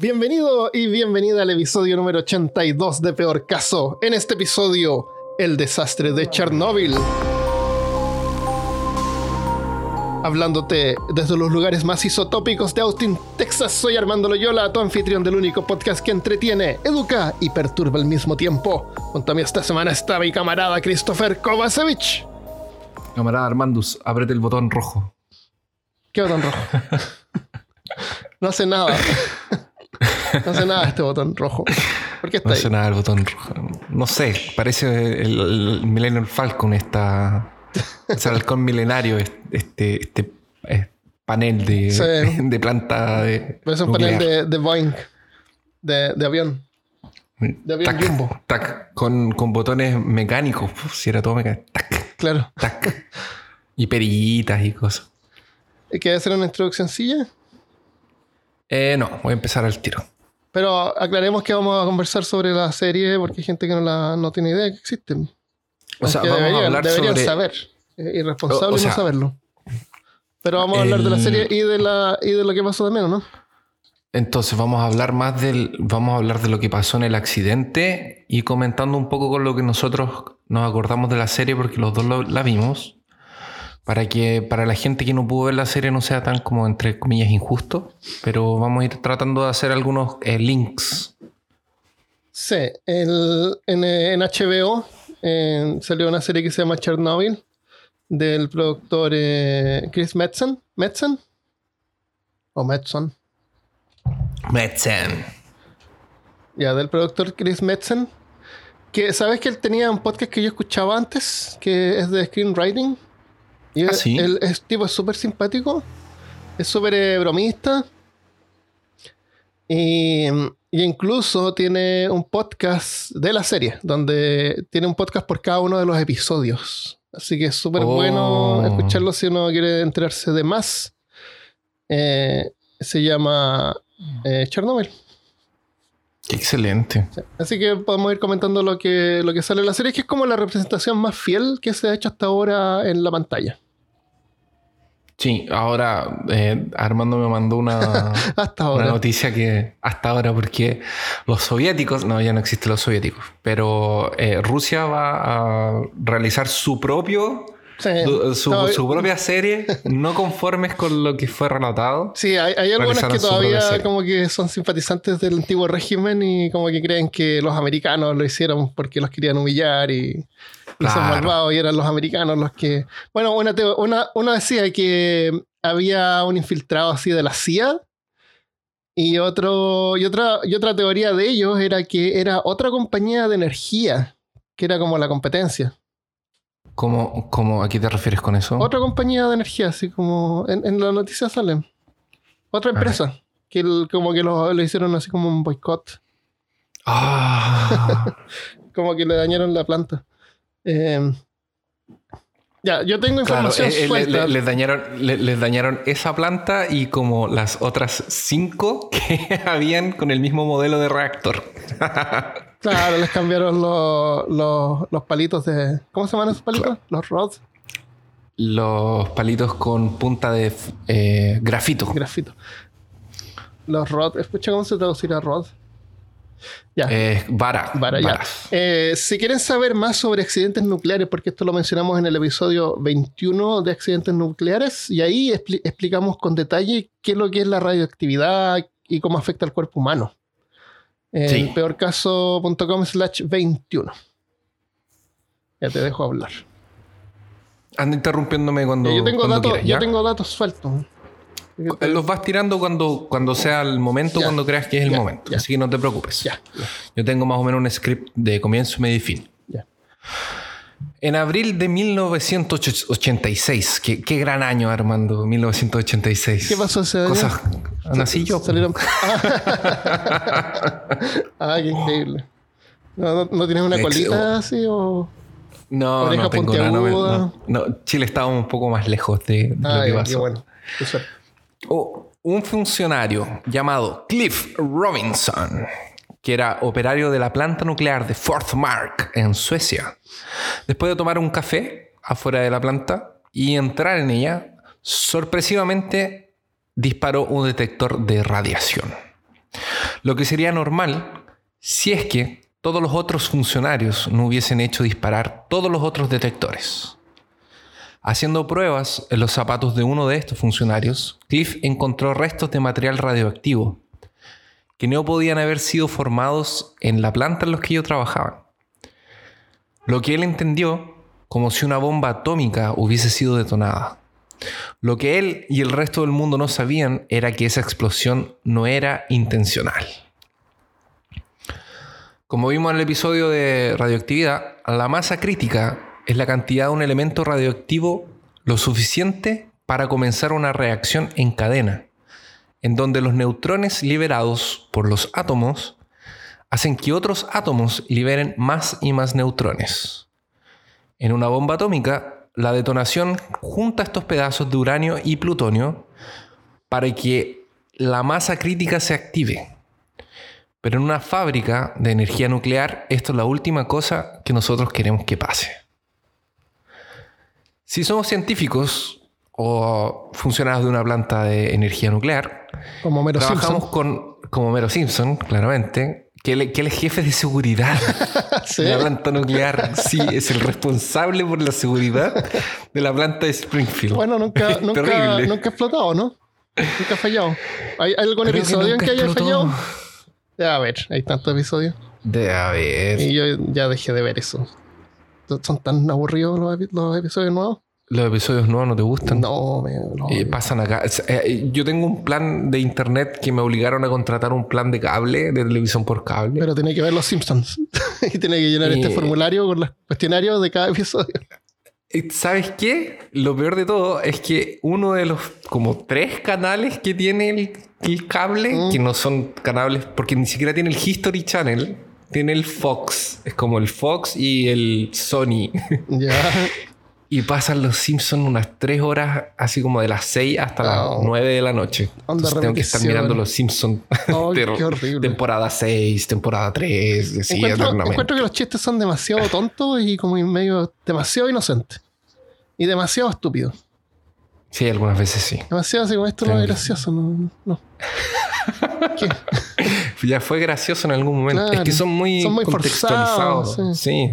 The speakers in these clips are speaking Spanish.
Bienvenido y bienvenida al episodio número 82 de Peor Caso. En este episodio, el desastre de Chernóbil. Hablándote desde los lugares más isotópicos de Austin, Texas, soy Armando Loyola, tu anfitrión del único podcast que entretiene, educa y perturba al mismo tiempo. Junto a mí esta semana está mi camarada Christopher Kovacevic. Camarada Armandus, apriete el botón rojo. ¿Qué botón rojo? no hace nada. No hace nada este botón rojo. ¿Por qué está No ahí? hace nada el botón rojo. No sé, parece el, el Millennium Falcon, esta. Es el halcón milenario, este, este panel de, Sí. de planta de. Es un nuclear. panel de, de Boeing, de, de avión. de avión Tac, jumbo. tac, con, con botones mecánicos. Uf, si era todo mecánico. Tac, Claro. tac. y perillitas y cosas. ¿Quieres hacer una introducción sencilla? Eh, no, voy a empezar al tiro. Pero aclaremos que vamos a conversar sobre la serie porque hay gente que no, la, no tiene idea que existen. O sea, vamos deberían, a hablar deberían sobre. saber. Es irresponsable O- o no sea, saberlo. Pero vamos a hablar de la el- serie y de, la, y de lo que pasó también, ¿o ¿no? Entonces vamos a hablar más del, vamos a hablar de lo que pasó en el accidente y comentando un poco con lo que nosotros nos acordamos de la serie porque los dos lo- la vimos. Para que para la gente que no pudo ver la serie no sea tan como entre comillas injusto, pero vamos a ir tratando de hacer algunos eh, links. Sí, el- en, eh, en HBO eh, salió una serie que se llama Chernobyl del productor eh, Chris Metzen. ¿Metzen? ¿O Metzen? Metzen. Ya, del productor Chris Metzen. Que, ¿sabes que él tenía un podcast que yo escuchaba antes? Que es de screenwriting. Y Ah, es tipo es súper simpático. Es súper eh, bromista. Y, y incluso tiene un podcast de la serie, donde tiene un podcast por cada uno de los episodios. Así que es súper Oh. bueno escucharlo si uno quiere enterarse de más. Eh, se llama eh, Chernobyl. Qué excelente. Así que podemos ir comentando lo que, lo que sale en la serie, que es como la representación más fiel que se ha hecho hasta ahora en la pantalla. Sí, ahora eh, Armando me mandó una, Hasta Una ahora. noticia que hasta ahora, porque los soviéticos, no, ya no existen los soviéticos, pero eh, Rusia va a realizar su propio, Sí, su, No, su propia serie, no conformes con lo que fue relatado. sí, hay, hay algunas que todavía como que son simpatizantes del antiguo régimen y como que creen que los americanos lo hicieron porque los querían humillar y Claro. malvados y eran los americanos los que... Bueno, una, una, uno decía que había un infiltrado así de la CIA y, otro, y, otra, y otra teoría de ellos era que era otra compañía de energía, que era como la competencia. ¿Cómo, cómo, ¿A qué te refieres con eso? Otra compañía de energía, así como en, en la noticia salen. Otra empresa, que el- como que lo, lo hicieron así como un boicot, Ah, como que le dañaron la planta. Eh, ya, yo tengo claro, información eh, eh, le- les, dañaron, le- les dañaron esa planta y como las otras cinco que habían con el mismo modelo de reactor. Claro, les cambiaron los, los, los palitos de... ¿Cómo se llaman esos palitos? Los rods, Los palitos con punta de eh, grafito. grafito. Los rods, escucha cómo se traducirá rod. Ya. Eh, vara. Vara, ya. Eh, si quieren saber más sobre accidentes nucleares, porque esto lo mencionamos en el episodio 21 de accidentes nucleares, y ahí expli- explicamos con detalle qué es lo que es la radioactividad y cómo afecta al cuerpo humano. En Sí. peorcaso.com slash 21. Ya te dejo hablar. Anda interrumpiéndome cuando, yo, tengo cuando datos, quieras, yo tengo datos sueltos. Eh, Los vas tirando cuando, cuando sea el momento, Ya. cuando creas que es el Ya, momento. ya. Así que no te preocupes. Yo tengo más o menos un script de comienzo, medio y fin. En abril de 1986, qué, qué gran año, Armando, 1986. ¿Qué pasó ese año? Cosas. Nací yo. Salieron... ah, qué increíble. ¿No, no, no tienes una colita así o...? No, Oreja no tengo nada. no no, Chile estaba un poco más lejos de, de lo Ah, que ya, pasó. qué bueno. Suerte. Oh, un funcionario llamado Cliff Robinson, que era operario de la planta nuclear de Forsmark en Suecia, después de tomar un café afuera de la planta y entrar en ella, sorpresivamente disparó un detector de radiación. Lo que sería normal si es que todos los otros funcionarios no hubiesen hecho disparar todos los otros detectores. Haciendo pruebas en los zapatos de uno de estos funcionarios, Cliff encontró restos de material radioactivo que no podían haber sido formados en la planta en los que ellos trabajaban. Lo que él entendió como si una bomba atómica hubiese sido detonada. Lo que él y el resto del mundo no sabían era que esa explosión no era intencional. Como vimos en el episodio de radioactividad, la masa crítica es la cantidad de un elemento radioactivo lo suficiente para comenzar una reacción en cadena, en donde los neutrones liberados por los átomos hacen que otros átomos liberen más y más neutrones. En una bomba atómica, la detonación junta estos pedazos de uranio y plutonio para que la masa crítica se active. Pero en una fábrica de energía nuclear, esto es la última cosa que nosotros queremos que pase. Si somos científicos o funcionarios de una planta de energía nuclear, Como Mero trabajamos Simpson. con, como Mero Simpson, claramente, que él, que él es jefe de seguridad Sí. de la planta nuclear. Sí, es el responsable por la seguridad de la planta de Springfield. Bueno, nunca, nunca, nunca ha explotado, ¿no? Nunca ha fallado. ¿Hay, hay algún Creo que episodio en que haya explotó. fallado? A ver, hay tantos episodios. De a ver. Y yo ya dejé de ver eso. ¿Son tan aburridos los, los episodios nuevos? ¿Los episodios nuevos no te gustan? No, me, no. Eh, pasan acá. Eh, yo tengo un plan de internet que me obligaron a contratar un plan de cable, de televisión por cable. Pero tiene que ver los Simpsons. y tiene que llenar este Eh. formulario con los cuestionarios de cada episodio. ¿Sabes qué? Lo peor de todo es que uno de los como tres canales que tiene el, el cable, Mm. que no son canales, porque ni siquiera tiene el History Channel, tiene el Fox. Es como el Fox y el Sony. ya. y pasan los Simpsons unas tres horas, así como de las 6 hasta las. 9 de la noche. Entonces tengo que estar mirando los Simpsons. Oh. Temporada 6, temporada 3, así encuentro, encuentro que los chistes son demasiado tontos y como medio demasiado inocentes. Y demasiado estúpidos. Sí, algunas veces sí. Demasiado así como esto no es gracioso. No. Ya fue gracioso en algún momento. Claro. Es que son muy, Son muy contextualizados. forzados, sí.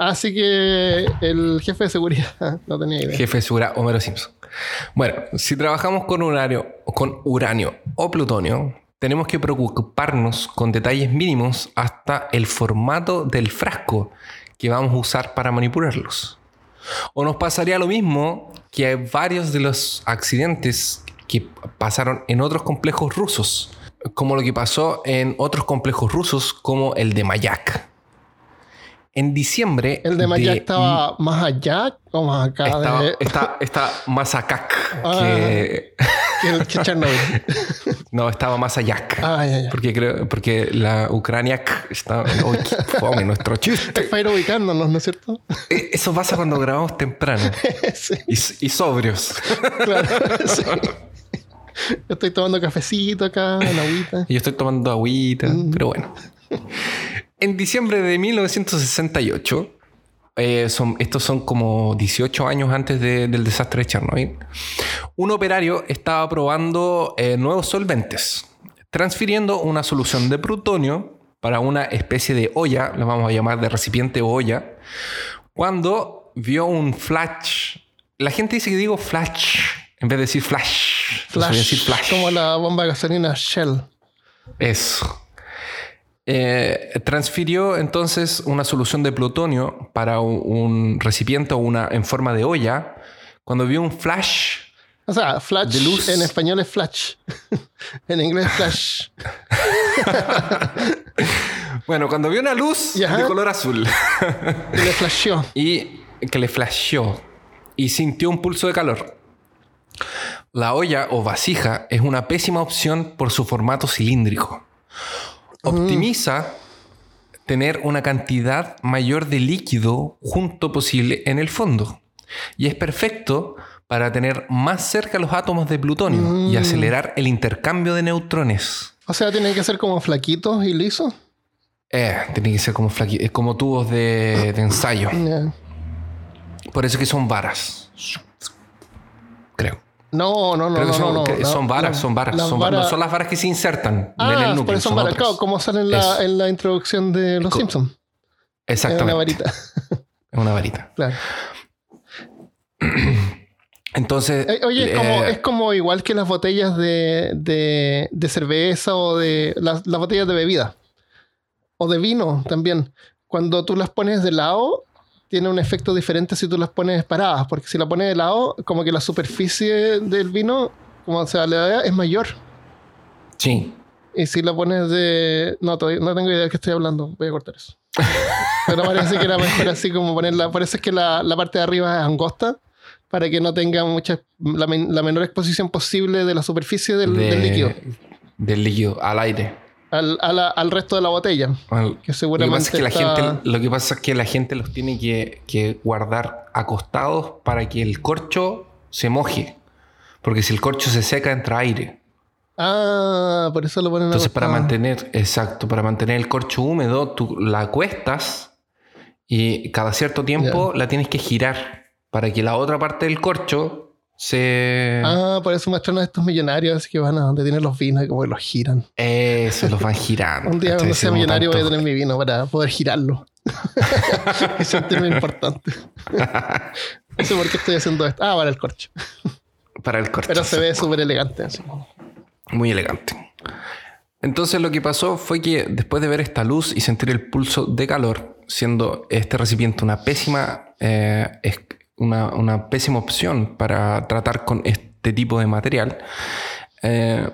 Así que el jefe de seguridad no tenía idea. Jefe de seguridad Homero Simpson. Bueno, si trabajamos con uranio, o plutonio, tenemos que preocuparnos con detalles mínimos hasta el formato del frasco que vamos a usar para manipularlos. O nos pasaría lo mismo que varios de los accidentes que pasaron en otros complejos rusos, como lo que pasó en otros complejos rusos como el de Mayak. En diciembre ¿El de Maya estaba más allá o más acá estaba, de, está, está más acá Ah. que... que, el- que Chernobyl? No, estaba más allá. Ah, ya, ya. Porque creo, porque la Ucrania está... Qué fome nuestro chiste. Es para ir ubicándonos, ¿no es cierto? Eh, Eso pasa cuando grabamos temprano. sí, Y, y sobrios. claro. sí. Yo estoy tomando cafecito acá, una agüita. Y yo estoy tomando agüita, pero bueno. En diciembre de 1968, eh, son, estos son como 18 años antes de- del desastre de Chernobyl, un operario estaba probando eh, nuevos solventes, transfiriendo una solución de plutonio para una especie de olla, la vamos a llamar de recipiente o olla, cuando vio un flash. La gente dice que digo flash en vez de decir flash. Flash, decir flash. como la bomba de gasolina Shell. Eso. Eh, transfirió entonces una solución de plutonio para un, un recipiente o una en forma de olla. Cuando vio un flash, O sea, flash De luz. en español es flash. en inglés flash. bueno, cuando vio una luz de color azul le flasheó. y que le flasheó y sintió un pulso de calor. La olla o vasija es una pésima opción por su formato cilíndrico. Optimiza tener una cantidad mayor de líquido junto posible en el fondo. Y es perfecto para tener más cerca los átomos de plutonio y acelerar el intercambio de neutrones. O sea, tienen que ser como flaquitos y lisos. Eh, tiene que ser como, flaqui- eh, como tubos de, de ensayo. Por eso que son varas. Creo. No, no, no, Creo que son, no, no. que son varas, la- son varas. son varas. No son las varas que se insertan en el Ah, núcleo. son son varas, claro, como sale en la, en la introducción de Los Co- Simpsons. Es Exactamente. una varita, Es una varita. claro. Entonces. Eh, Oye, es como, eh, es como igual que las botellas de, de, de cerveza o de las, las botellas de bebida. O de vino también. Cuando tú las pones de lado, tiene un efecto diferente si tú las pones paradas. Porque si la pones de lado, como que la superficie del vino, como se le da, es mayor. Sí. Y si la pones de. No, todavía no tengo idea de qué estoy hablando. Voy a cortar eso. Pero parece que era mejor así como ponerla. Parece que la, la parte de arriba es angosta para que no tenga mucha. La, men- la menor exposición posible de la superficie del, de- del líquido Del líquido, al aire. Al, a la- al resto de la botella. Al- Que Lo que, pasa es que la gente, lo que pasa es que la gente los tiene que, que guardar acostados para que el corcho se moje. Porque si el corcho se seca, entra aire. Ah, por eso lo ponen Entonces, para acostado. mantener, exacto, para mantener el corcho húmedo, tú la acuestas y cada cierto tiempo la tienes que girar para que la otra parte del corcho se. Ah, por eso muestran a estos millonarios que van a donde tienen los vinos y como que los giran. Eso, los van girando. Un día cuando sea millonario voy a tener mi vino para poder girarlo. y sentirme importante. No sé por qué estoy haciendo esto. Ah, para el corcho. Para el corcho. Pero se ve súper elegante. Así. Muy elegante. Entonces lo que pasó fue que después de ver esta luz y sentir el pulso de calor, siendo este recipiente una pésima, eh, es- una, pésima opción para tratar con este tipo de material, eh,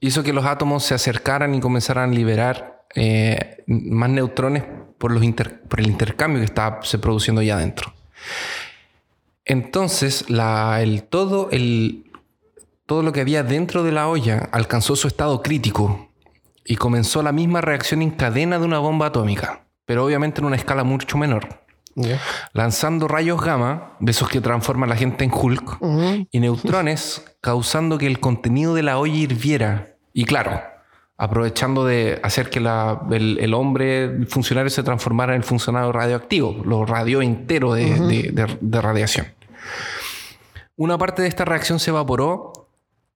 hizo que los átomos se acercaran y comenzaran a liberar eh, más neutrones por, los inter- por el intercambio que estaba se produciendo allá adentro. Entonces, el, todo, el, todo lo que había dentro de la olla alcanzó su estado crítico y comenzó la misma reacción en cadena de una bomba atómica, pero obviamente en una escala mucho menor, Lanzando rayos gamma, de esos que transforman a la gente en Hulk, y neutrones, causando que el contenido de la olla hirviera. Y claro, aprovechando de hacer que la- el, el hombre, el funcionario, se transformara en el funcionario radioactivo, lo radio entero de, de- de- de radiación. Una parte de esta reacción se evaporó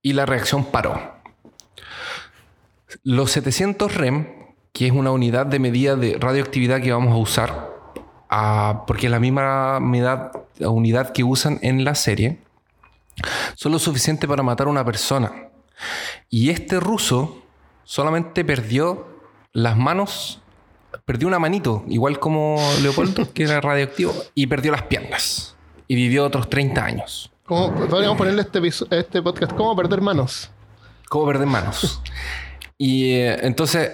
y la reacción paró. Los 700 REM, que es una unidad de medida de radioactividad que vamos a usar, ah, porque la misma unidad, unidad que usan en la serie, son lo suficiente para matar a una persona. Y este ruso solamente perdió las manos, perdió una manito, igual como Leopoldo, que era radioactivo, y perdió las piernas. Y vivió otros 30 años. ¿Cómo- podríamos ponerle este, este podcast ¿Cómo perder manos? ¿Cómo perder manos? y eh, entonces,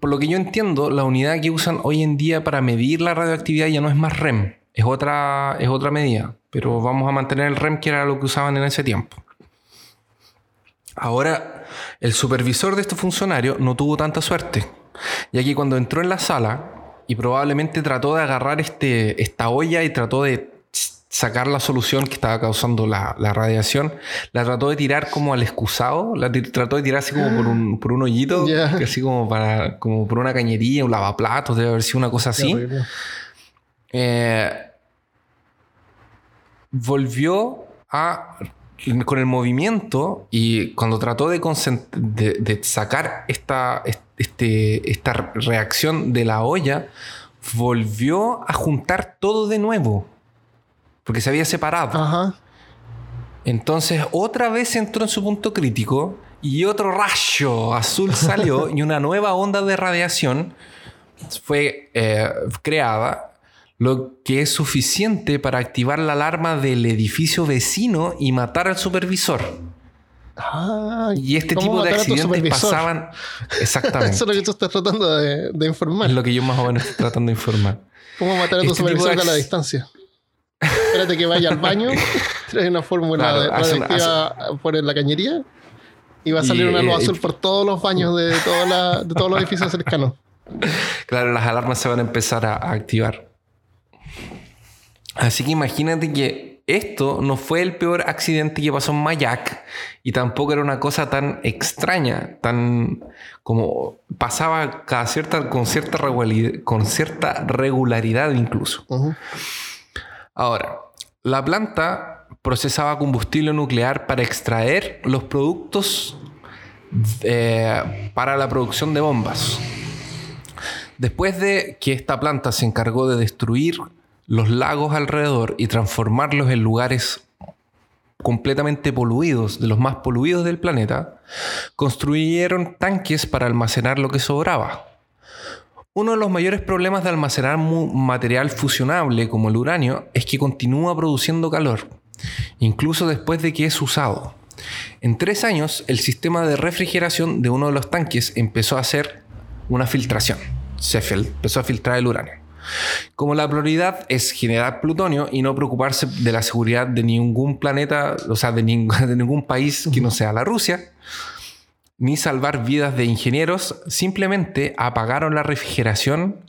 por lo que yo entiendo, la unidad que usan hoy en día para medir la radioactividad ya no es más REM, es otra, es otra medida. Pero vamos a mantener el REM que era lo que usaban en ese tiempo. Ahora, el supervisor de este funcionario no tuvo tanta suerte, ya que cuando entró en la sala y probablemente trató de agarrar este, esta olla y trató de sacar la solución que estaba causando la, la radiación, la trató de tirar como al excusado, la trató de tirar así como por un, por un hoyito, así como, para, como por una cañería, un lavaplatos, debe haber sido una cosa así. Eh, volvió a con el movimiento y cuando trató de- de sacar esta, este, esta reacción de la olla, volvió a juntar todo de nuevo. Porque se había separado. Ajá. Entonces otra vez entró en su punto crítico y otro rayo azul salió y una nueva onda de radiación fue eh, creada, lo que es suficiente para activar la alarma del edificio vecino y matar al supervisor. Ah, Y este ¿cómo tipo de accidentes pasaban exactamente. Eso es lo que tú estás tratando de, de informar. es lo que yo más o menos estoy tratando de informar. ¿Cómo matar a tu Este de supervisor a la distancia? Espérate que vaya al baño, trae una fórmula Claro, radioactiva por la cañería y va a Y, salir una luz azul y- por todos los baños de, toda la- de todos los edificios cercanos. Claro, las alarmas se van a empezar a, a activar. Así que imagínate que esto no fue el peor accidente que pasó en Mayak y tampoco era una cosa tan extraña, tan como pasaba cada cierta, con, cierta con cierta regularidad incluso. Ahora, la planta procesaba combustible nuclear para extraer los productos eh, para la producción de bombas. Después de que esta planta se encargó de destruir los lagos alrededor y transformarlos en lugares completamente poluidos, de los más poluidos del planeta, construyeron tanques para almacenar lo que sobraba. Uno de los mayores problemas de almacenar material fusionable como el uranio es que continúa produciendo calor, incluso después de que es usado. En tres años, el sistema de refrigeración de uno de los tanques empezó a hacer una filtración. Se empezó a filtrar el uranio. Como la prioridad es generar plutonio y no preocuparse de la seguridad de ningún planeta, o sea, de, de ningún país que no sea la Rusia, ni salvar vidas de ingenieros, simplemente apagaron la refrigeración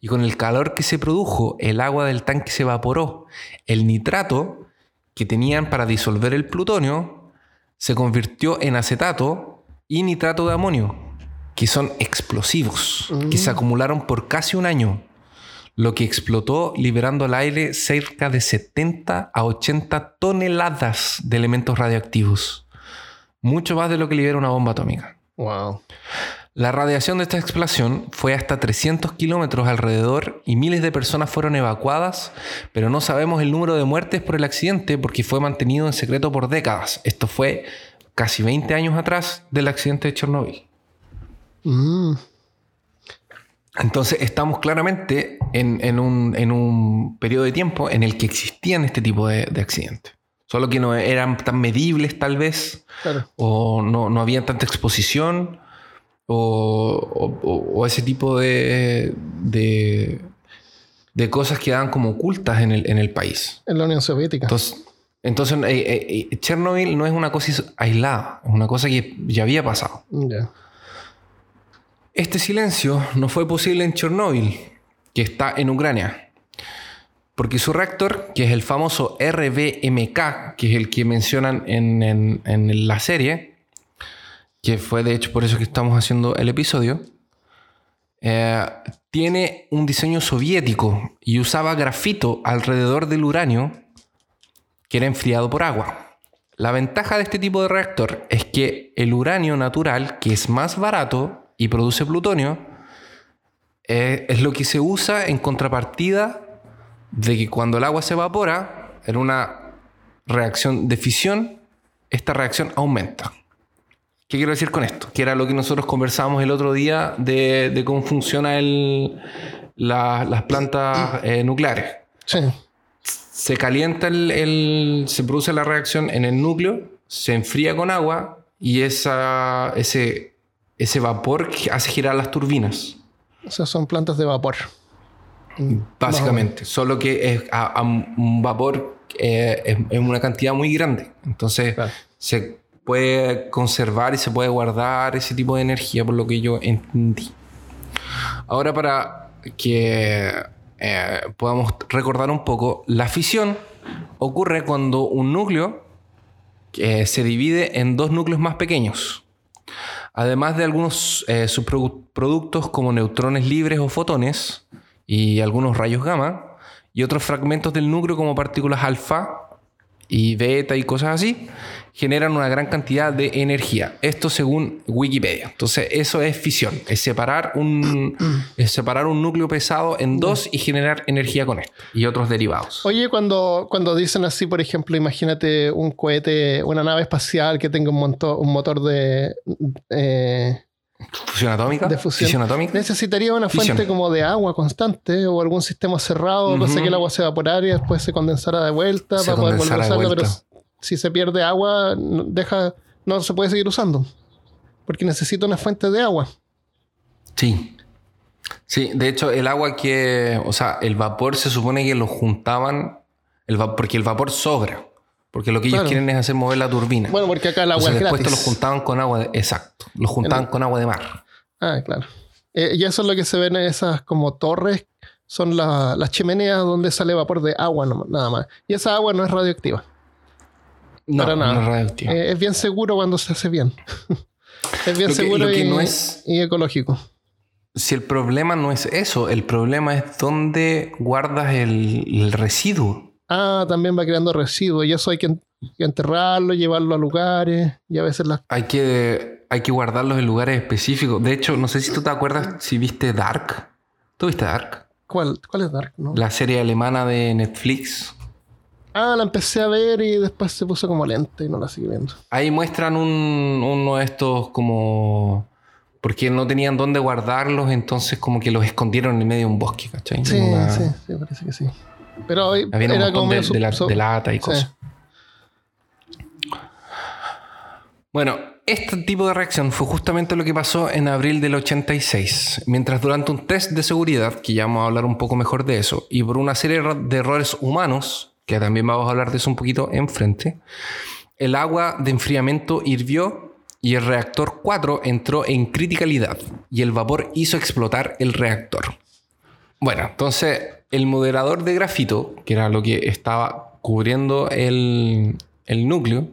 y con el calor que se produjo, el agua del tanque se evaporó. El nitrato que tenían para disolver el plutonio se convirtió en acetato y nitrato de amonio, que son explosivos, que se mm. acumularon por casi un año, lo que explotó liberando al aire cerca de 70 a 80 toneladas de elementos radioactivos, mucho más de lo que libera una bomba atómica. Wow. La radiación de esta explosión fue hasta 300 kilómetros alrededor y miles de personas fueron evacuadas, pero no sabemos el número de muertes por el accidente porque fue mantenido en secreto por décadas. Esto fue casi 20 años atrás del accidente de Chernobyl. Mm. Entonces estamos claramente en, un, periodo de tiempo en el que existían este tipo de, accidentes. Solo que no eran tan medibles tal vez, o no, no había tanta exposición, o, ese tipo de, de, cosas que quedaban como ocultas en el, en el país. En la Unión Soviética. Entonces, entonces eh, eh, Chernobyl no es una cosa aislada, es una cosa que ya había pasado. Este silencio no fue posible en Chernobyl, que está en Ucrania, porque su reactor, que es el famoso RBMK, que es el que mencionan en, en, en la serie, que fue de hecho por eso que estamos haciendo el episodio, eh, tiene un diseño soviético y usaba grafito alrededor del uranio que era enfriado por agua. La ventaja de este tipo de reactor es que el uranio natural, que es más barato y produce plutonio, eh, es lo que se usa en contrapartida de que cuando el agua se evapora, en una reacción de fisión, esta reacción aumenta. ¿Qué quiero decir con esto? Que era lo que nosotros conversábamos el otro día de, cómo funciona las plantas eh, nucleares. Sí. Se calienta el, se produce la reacción en el núcleo, se enfría con agua y esa, ese, ese vapor hace girar las turbinas. O sea, son plantas de vapor. Básicamente, solo que es a, un vapor eh, es, una cantidad muy grande. Entonces, se puede conservar y se puede guardar ese tipo de energía, por lo que yo entendí. Ahora, para que eh, podamos recordar un poco, la fisión ocurre cuando un núcleo eh, se divide en dos núcleos más pequeños. Además de algunos eh, subproductos como neutrones libres o fotones y algunos rayos gamma, y otros fragmentos del núcleo como partículas alfa y beta y cosas así, generan una gran cantidad de energía. Esto según Wikipedia. Entonces, eso es fisión, es separar un, separar un núcleo pesado en dos y generar energía con esto y otros derivados. Oye, cuando, cuando dicen así, por ejemplo, imagínate un cohete, una nave espacial que tenga un, un motor de... Eh, ¿Fusión atómica? De fusión. atómica. Necesitaría una fuente como de agua constante o algún sistema cerrado, uh que el agua se evaporara y después se condensara de vuelta para poder volver a pero si se pierde agua, deja, no se puede seguir usando. Porque necesita una fuente de agua. Sí. Sí, de hecho, el agua que. O sea, el vapor se supone que lo juntaban. El porque el vapor sobra. Porque lo que ellos quieren es hacer mover la turbina. Bueno, porque acá el agua es después lo juntaban con agua de, exacto. Lo juntaban con agua de mar. Ah, claro. Eh, y eso es lo que se ven en esas como torres. Son las chimeneas donde sale vapor de agua nada más. Y esa agua no es radioactiva. No, Para nada. Eh, es bien seguro cuando se hace bien. es bien seguro y, ecológico. Si el problema no es eso, el problema es dónde guardas el, residuo. Ah, también va creando residuos y eso hay que, en- que enterrarlo, llevarlo a lugares y a veces las... Hay que, hay que guardarlos en lugares específicos. De hecho, no sé si tú te acuerdas si viste Dark. ¿Tú viste Dark? ¿Cuál, cuál es Dark? No? La serie alemana de Netflix. Ah, la empecé a ver y después se puso como lenta y no la seguí viendo. Ahí muestran un- uno de estos como... Porque no tenían dónde guardarlos, entonces como que los escondieron en medio de un bosque, ¿cachai? Sí, Una- sí, sí, parece que sí. Pero hoy Había un montón como de, medio de la- sub- de lata y sí. cosas. Bueno, este tipo de reacción fue justamente lo que pasó en abril del 86, mientras durante un test de seguridad, que ya vamos a hablar un poco mejor de eso, y por una serie de errores humanos, que también vamos a hablar de eso un poquito enfrente, el agua de enfriamiento hirvió y el reactor 4 entró en criticalidad y el vapor hizo explotar el reactor. Bueno, entonces el moderador de grafito, que era lo que estaba cubriendo el, el núcleo,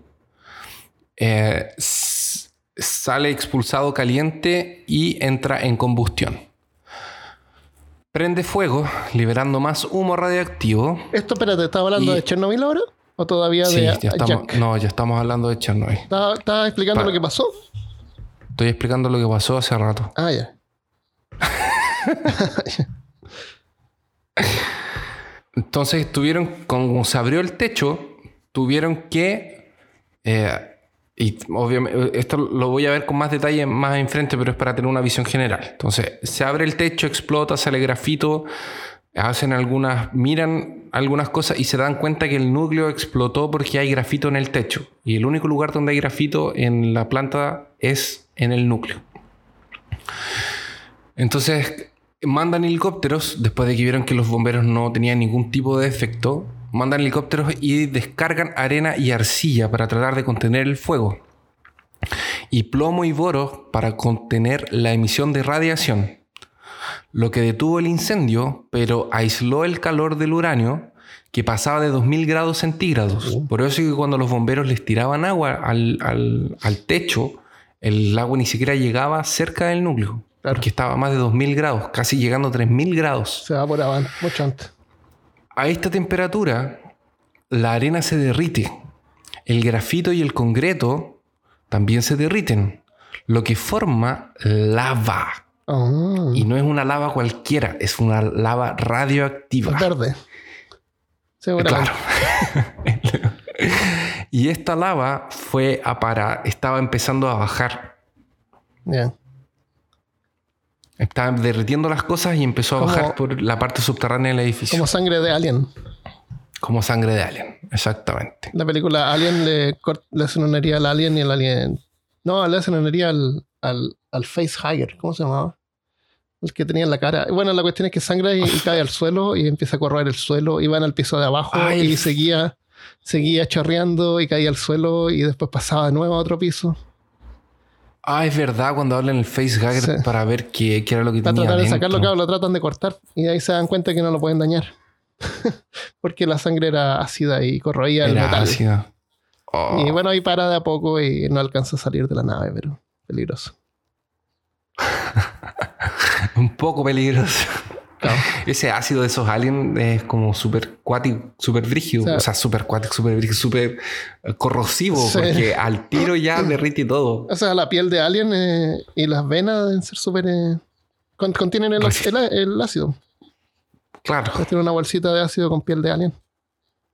eh, sale expulsado caliente y entra en combustión. Prende fuego, liberando más humo radioactivo. Esto, espérate, ¿estaba hablando Y- de Chernobyl ahora? ¿O todavía Sí, de ya estamos, Jack? no, ya estamos hablando de Chernobyl. ¿Estaba, estaba explicando Pa- lo que pasó? Estoy explicando lo que pasó hace rato. Ah, ya. Entonces tuvieron, como se abrió el techo, tuvieron que, eh, y obviamente esto lo voy a ver con más detalle más enfrente, pero es para tener una visión general. Entonces se abre el techo, explota, sale grafito, hacen algunas, miran algunas cosas y se dan cuenta que el núcleo explotó porque hay grafito en el techo. Y el único lugar donde hay grafito en la planta es en el núcleo. Entonces mandan helicópteros, después de que vieron que los bomberos no tenían ningún tipo de efecto, mandan helicópteros y descargan arena y arcilla para tratar de contener el fuego. Y plomo y boro para contener la emisión de radiación. Lo que detuvo el incendio, pero aisló el calor del uranio que pasaba de 2000 grados centígrados. Por eso es que cuando los bomberos les tiraban agua al, al- al techo, el agua ni siquiera llegaba cerca del núcleo. Claro. Porque estaba a más de 2000 grados, casi llegando a 3000 grados. Se evaporaban mucho antes. A esta temperatura, la arena se derrite. El grafito y el concreto también se derriten, lo que forma lava. Ah, Y no es una lava cualquiera, es una lava radioactiva. verde. Seguramente. Claro. y esta lava fue a para, estaba empezando a bajar. Ya. Estaba derritiendo las cosas y empezó a Como- bajar por la parte subterránea del edificio. Como Como, sangre de Alien. sangre de alien, exactamente. La película Alien le, le hacen una herida al Alien y el Alien. No, le hacen una herida al, al, al Facehugger. ¿Cómo se llamaba? El que tenía en la cara. Bueno, la cuestión es que sangra y, y cae al suelo y empieza a correr el suelo y van al piso de abajo Ay, y seguía, seguía chorreando y caía al suelo y después pasaba de nuevo a otro piso. Ah, es verdad, cuando hablan el facehugger Sí. para ver qué, qué era lo que Para tenía tratar de adentro. sacarlo, claro, lo tratan de cortar y ahí se dan cuenta que no lo pueden dañar. Porque la sangre era ácida y corroía el Era metal. ácida. Oh. Y bueno, ahí para de a poco y no alcanza a salir de la nave, pero peligroso. Un poco peligroso. Claro. Ese ácido de esos aliens es como súper cuático, súper brígido. O sea- O sea, súper cuático, súper brígido, súper eh, corrosivo. Sí. Porque al tiro ya derrite todo. O sea, la piel de alien eh, y las venas deben ser súper... eh, con- contienen el, Resist- el- el ácido. Claro. Puedes tener una bolsita de ácido con piel de alien.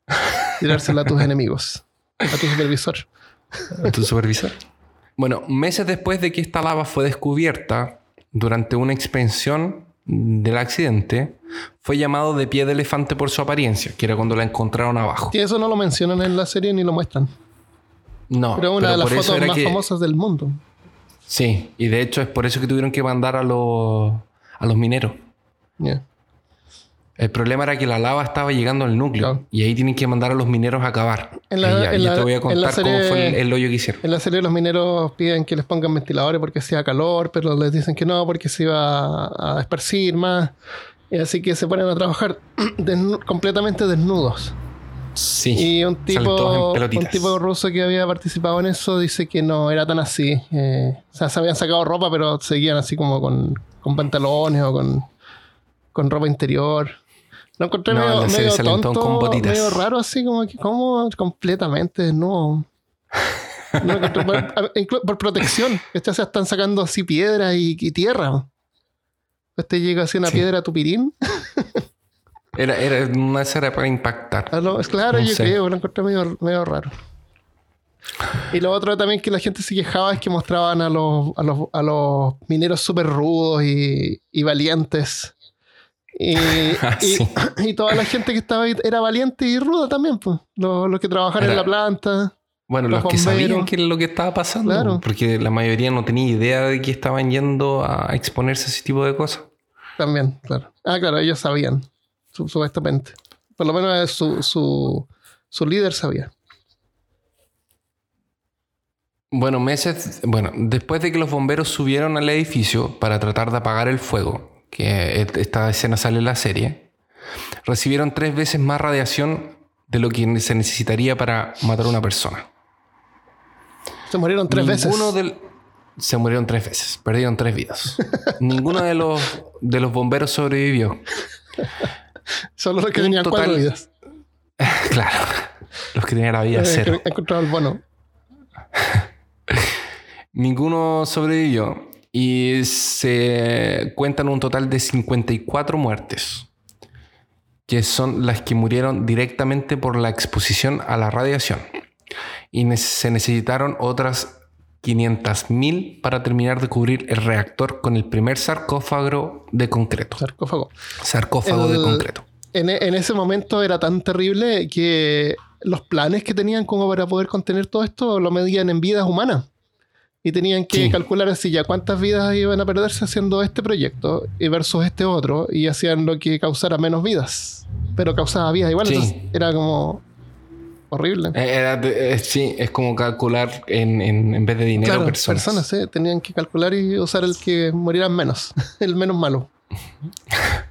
Tirársela a tus enemigos. A tu supervisor. tu supervisor. Bueno, meses después de que esta lava fue descubierta durante una inspección del accidente, fue llamado de pie de elefante por su apariencia, que era cuando la encontraron abajo. Que eso no lo mencionan en la serie ni lo muestran. No, Pero es una de las por fotos más que- famosas del mundo. Sí, y de hecho es por eso que tuvieron que mandar a los, a los mineros. El problema era que la lava estaba llegando al núcleo Claro. y ahí tienen que mandar a los mineros a cavar. En la- Y ya, en ya la- te voy a contar cómo serie- fue el, el hoyo que hicieron. En la serie los mineros piden que les pongan ventiladores porque hacía calor, pero les dicen que no porque se iba a esparcir más. Y así que se ponen a trabajar desnu- completamente desnudos. Sí. Y un tipo, un tipo ruso que había participado en eso dice que no era tan así. Eh, o sea, se habían sacado ropa, pero seguían así como con, con pantalones o con, con ropa interior. Lo encontré No, en medio, medio tonto, con medio raro, así como que como completamente desnudo. No, por, protección. Estas se están sacando así piedras y, y tierra. Este llega así una Sí. piedra tupirín. Era, era una serie para impactar. Ah, no, claro, No yo sé. creo, lo encontré medio, medio raro. Y lo otro también que la gente se quejaba es que mostraban a los, a los, a los mineros súper rudos y, y valientes. Y, Ah, y- toda la gente que estaba ahí era valiente y ruda también, pues. Los, los que trabajaban en la planta. Bueno, Los los, que sabían qué es lo que estaba pasando, Claro. porque la mayoría no tenía idea de que estaban yendo a exponerse a ese tipo de cosas. También, claro. Ah, claro, ellos sabían, su- supuestamente. Por lo menos su, su, su líder sabía. Bueno, meses, bueno, después de que los bomberos subieron al edificio para tratar de apagar el fuego, que esta escena sale en la serie, recibieron tres veces más radiación de lo que se necesitaría para matar a una persona. Se murieron tres Ninguno veces. del- se murieron tres veces, perdieron tres vidas. Ninguno de los, de los bomberos sobrevivió. Solo los que tenían total- cuatro vidas. Claro, los que tenían la vida Eh, cero. encontrado el bono. Ninguno sobrevivió y se cuentan un total de 54 muertes, que son las que murieron directamente por la exposición a la radiación. Y se necesitaron otras 500.000 para terminar de cubrir el reactor con el primer sarcófago de concreto. Sarcófago. Sarcófago de concreto. En, e- en ese momento era tan terrible que los planes que tenían como para poder contener todo esto lo medían en vidas humanas. Y tenían que Sí. calcular así ya cuántas vidas iban a perderse haciendo este proyecto y versus este otro. Y hacían lo que causara menos vidas. Pero causaba vidas igual. Sí. Entonces era como horrible. Eh, era eh, sí, es como calcular en, en- en vez de dinero claro, personas. sí. Tenían que calcular y usar el que murieran menos. el menos malo.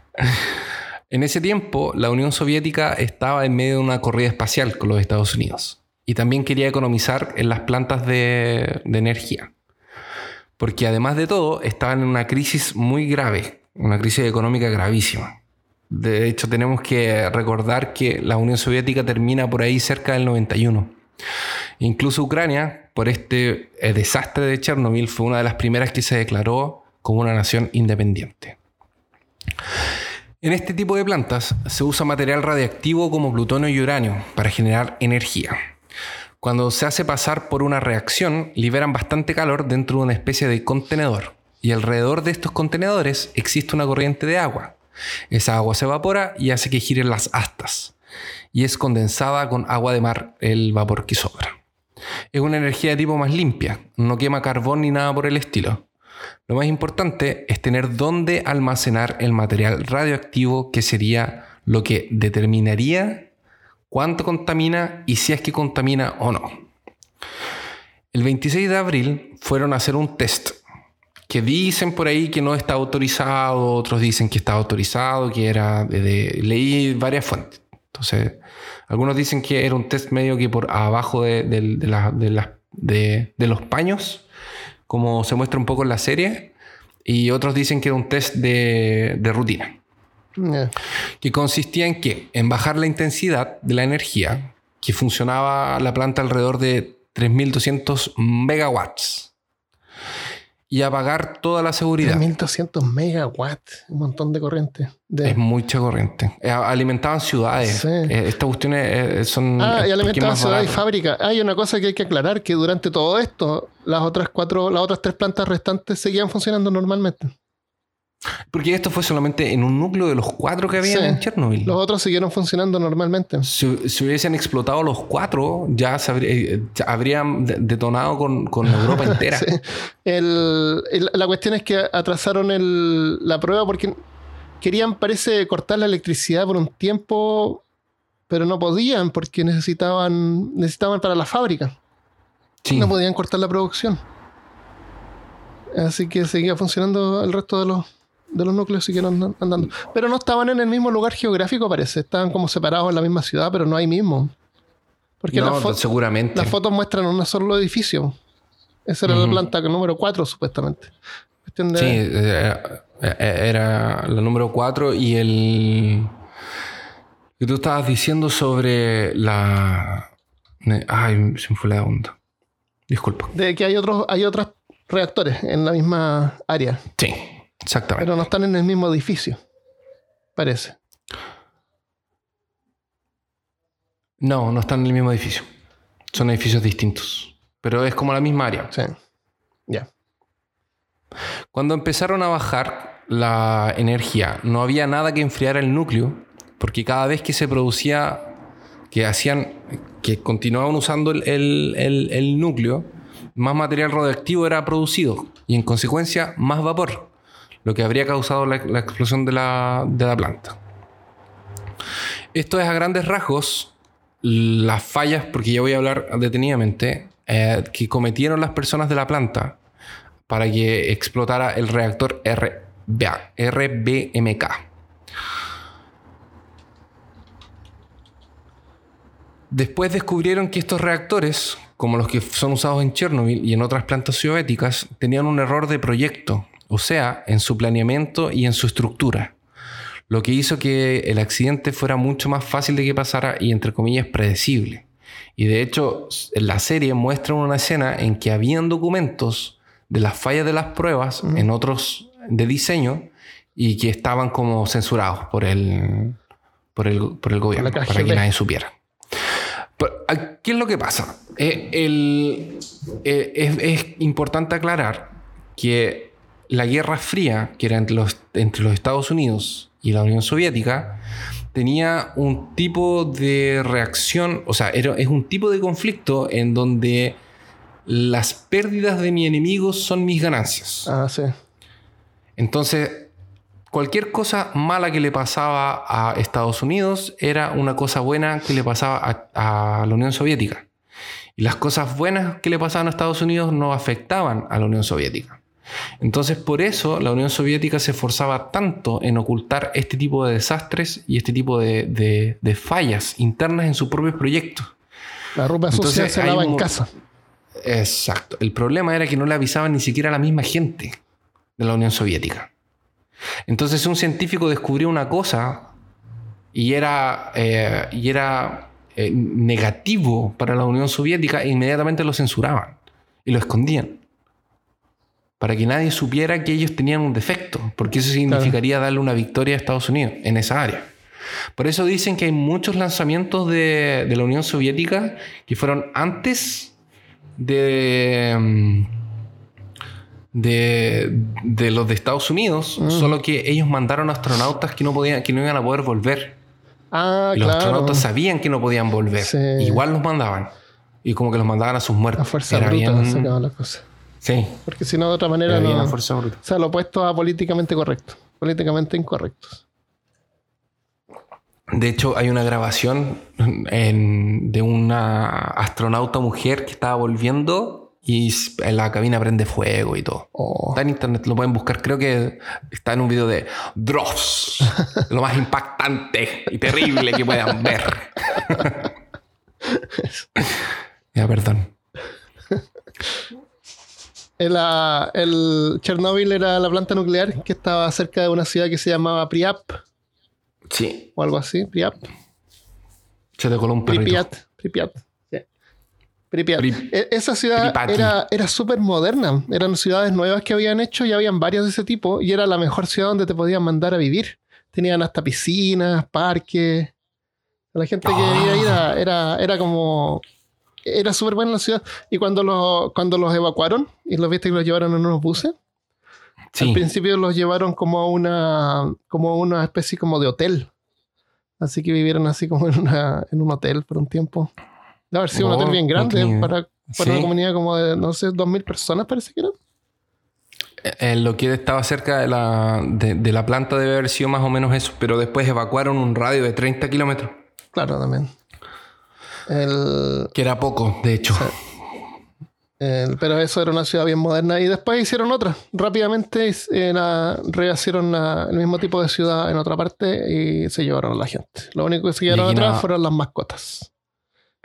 En ese tiempo, la Unión Soviética estaba en medio de una corrida espacial con los Estados Unidos y también quería economizar en las plantas de, energía. Porque además de todo, estaban en una crisis muy grave, una crisis económica gravísima. De hecho, tenemos que recordar que la Unión Soviética termina por ahí cerca del 91. Incluso Ucrania, por este eh, desastre de Chernobyl, fue una de las primeras que se declaró como una nación independiente. En este tipo de plantas se usa material radiactivo como plutonio y uranio para generar energía. Cuando se hace pasar por una reacción, liberan bastante calor dentro de una especie de contenedor. Y alrededor de estos contenedores existe una corriente de agua. Esa agua se evapora y hace que giren las astas. Y es condensada con agua de mar el vapor que sobra. Es una energía de tipo más limpia, no quema carbón ni nada por el estilo. Lo más importante es tener dónde almacenar el material radioactivo que sería lo que determinaría cuánto contamina y si es que contamina o no. El 26 de abril fueron a hacer un test que dicen por ahí que no está autorizado, otros dicen que está autorizado, que era de, de- leí varias fuentes. Entonces, algunos dicen que era un test medio que por abajo de, de- la- la- de- los paños, como se muestra un poco en la serie, y otros dicen que era un test de rutina, Que consistía en qué? En bajar la intensidad de la energía, que funcionaba la planta alrededor de 3200 megawatts, y apagar toda la seguridad. 1200 megawatts, un montón de corriente. De- Es mucha corriente. Eh, Alimentaban ciudades. Sí. Eh, Estas cuestiones eh, son. Ah, y alimentaban más ciudad y barato. fábrica. Hay una cosa que hay que aclarar, que durante todo esto, las otras cuatro, las otras tres plantas restantes seguían funcionando normalmente. Porque esto fue solamente en un núcleo de los cuatro que había Sí. en Chernobyl. Los otros siguieron funcionando normalmente. Si, si hubiesen explotado los cuatro, ya, se habría- eh, ya habrían de- detonado con, con Europa entera. Sí. El- el- la cuestión es que atrasaron el- la prueba porque querían, parece, cortar la electricidad por un tiempo, pero no podían porque necesitaban, necesitaban para la fábrica. Sí. No podían cortar la producción. Así que seguía funcionando el resto de los, de los núcleos, siguieron andan- andando. Pero no estaban en el mismo lugar geográfico, parece. Estaban como separados en la misma ciudad, pero no ahí mismo. Porque no, las, fo- seguramente. las fotos muestran un solo edificio. Esa era la planta número 4, supuestamente. Cuestión de- Sí, eh, eh, era la número 4 y el. Que tú estabas diciendo sobre la. Ay, se me fue la onda. Disculpa. De que hay otros, hay otros reactores en la misma área. Sí, exactamente. Pero no están en el mismo edificio. Parece. No, no están en el mismo edificio. Son edificios distintos. Pero es como la misma área. Sí. Ya. Cuando empezaron a bajar la energía, no había nada que enfriara el núcleo, porque cada vez que se producía, que hacían, que continuaban usando el, el- el núcleo, más material radioactivo era producido y en consecuencia más vapor, lo que habría causado la, explosión de la, planta. Esto es a grandes rasgos las fallas, porque ya voy a hablar detenidamente, eh, que cometieron las personas de la planta para que explotara el reactor RBMK. Después descubrieron que estos reactores, como los que son usados en Chernobyl y en otras plantas soviéticas, tenían un error de proyecto, o sea, en su planeamiento y en su estructura. Lo que hizo que el accidente fuera mucho más fácil de que pasara y, entre comillas, predecible. Y de hecho, la serie muestra una escena en que habían documentos de las fallas de las pruebas en otros de diseño y que estaban como censurados por el, por el, por el gobierno, para que nadie supiera. Pero, ¿a- ¿Qué es lo que pasa? Eh, el- eh, es, es importante aclarar que la Guerra Fría, que era entre los, entre los Estados Unidos y la Unión Soviética, tenía un tipo de reacción, o sea, era- es un tipo de conflicto en donde las pérdidas de mi enemigo son mis ganancias. Ah, sí. Entonces, cualquier cosa mala que le pasaba a Estados Unidos era una cosa buena que le pasaba a, a la Unión Soviética. Y las cosas buenas que le pasaban a Estados Unidos no afectaban a la Unión Soviética. Entonces, por eso la Unión Soviética se esforzaba tanto en ocultar este tipo de desastres y este tipo de, de- de fallas internas en sus propios proyectos. La ropa sucia Entonces, se hay lava en casa. Exacto. El problema era que no le avisaban ni siquiera a la misma gente de la Unión Soviética. Entonces un científico descubrió una cosa y era, eh, y era eh, negativo para la Unión Soviética e inmediatamente lo censuraban y lo escondían. Para que nadie supiera que ellos tenían un defecto, porque eso significaría darle una victoria a Estados Unidos en esa área. Por eso dicen que hay muchos lanzamientos de, de la Unión Soviética que fueron antes de, mm, de, de los de Estados Unidos, solo que ellos mandaron astronautas que no, podían, que no iban a poder volver. Ah, y los claro. astronautas sabían que no podían volver. Sí. Igual los mandaban. Y como que los mandaban a sus muertos. A fuerza Era bruta bien- se las cosas. Sí, Porque si no, de otra manera no. O sea, lo opuesto a políticamente correcto. Políticamente incorrectos. De hecho, hay una grabación en- de una astronauta mujer que estaba volviendo y en la cabina prende fuego y todo. Oh. Está en internet, lo pueden buscar. Creo que está en un video de Dross. lo más impactante y terrible que puedan ver. ya, perdón. El, el Chernobyl era la planta nuclear que estaba cerca de una ciudad que se llamaba Priap Sí, o algo así. Priap. se te coló un perrito. Pripyat. Pripyat. sí. Pripyat. Pri- E- Esa ciudad Pripati. era, era súper moderna. Eran ciudades nuevas que habían hecho y habían varias de ese tipo. Y era la mejor ciudad donde te podían mandar a vivir. Tenían hasta piscinas, parques. La gente que vivía ahí era, era, era como. Era súper buena la ciudad. Y cuando, los cuando los evacuaron y los viste que los llevaron en unos buses, al Sí, principio los llevaron como a una, como a una especie como de hotel. Así que vivieron así como en, una, en un hotel por un tiempo. Debe haber sido un Oh, hotel bien no grande tenía- para, para una Sí. comunidad como de, no sé, 2.000 personas parece que eran. Eh, lo que estaba cerca de la, de, de la planta debe haber sido más o menos eso, pero después evacuaron un radio de 30 kilómetros, Claro, también. El, que era poco, de hecho. el- pero eso era una ciudad bien moderna. Y después hicieron otra. Rápidamente eh, la- la- el mismo tipo de ciudad en otra parte y se llevaron a la gente. Lo único que se llevaron atrás nada- fueron las mascotas.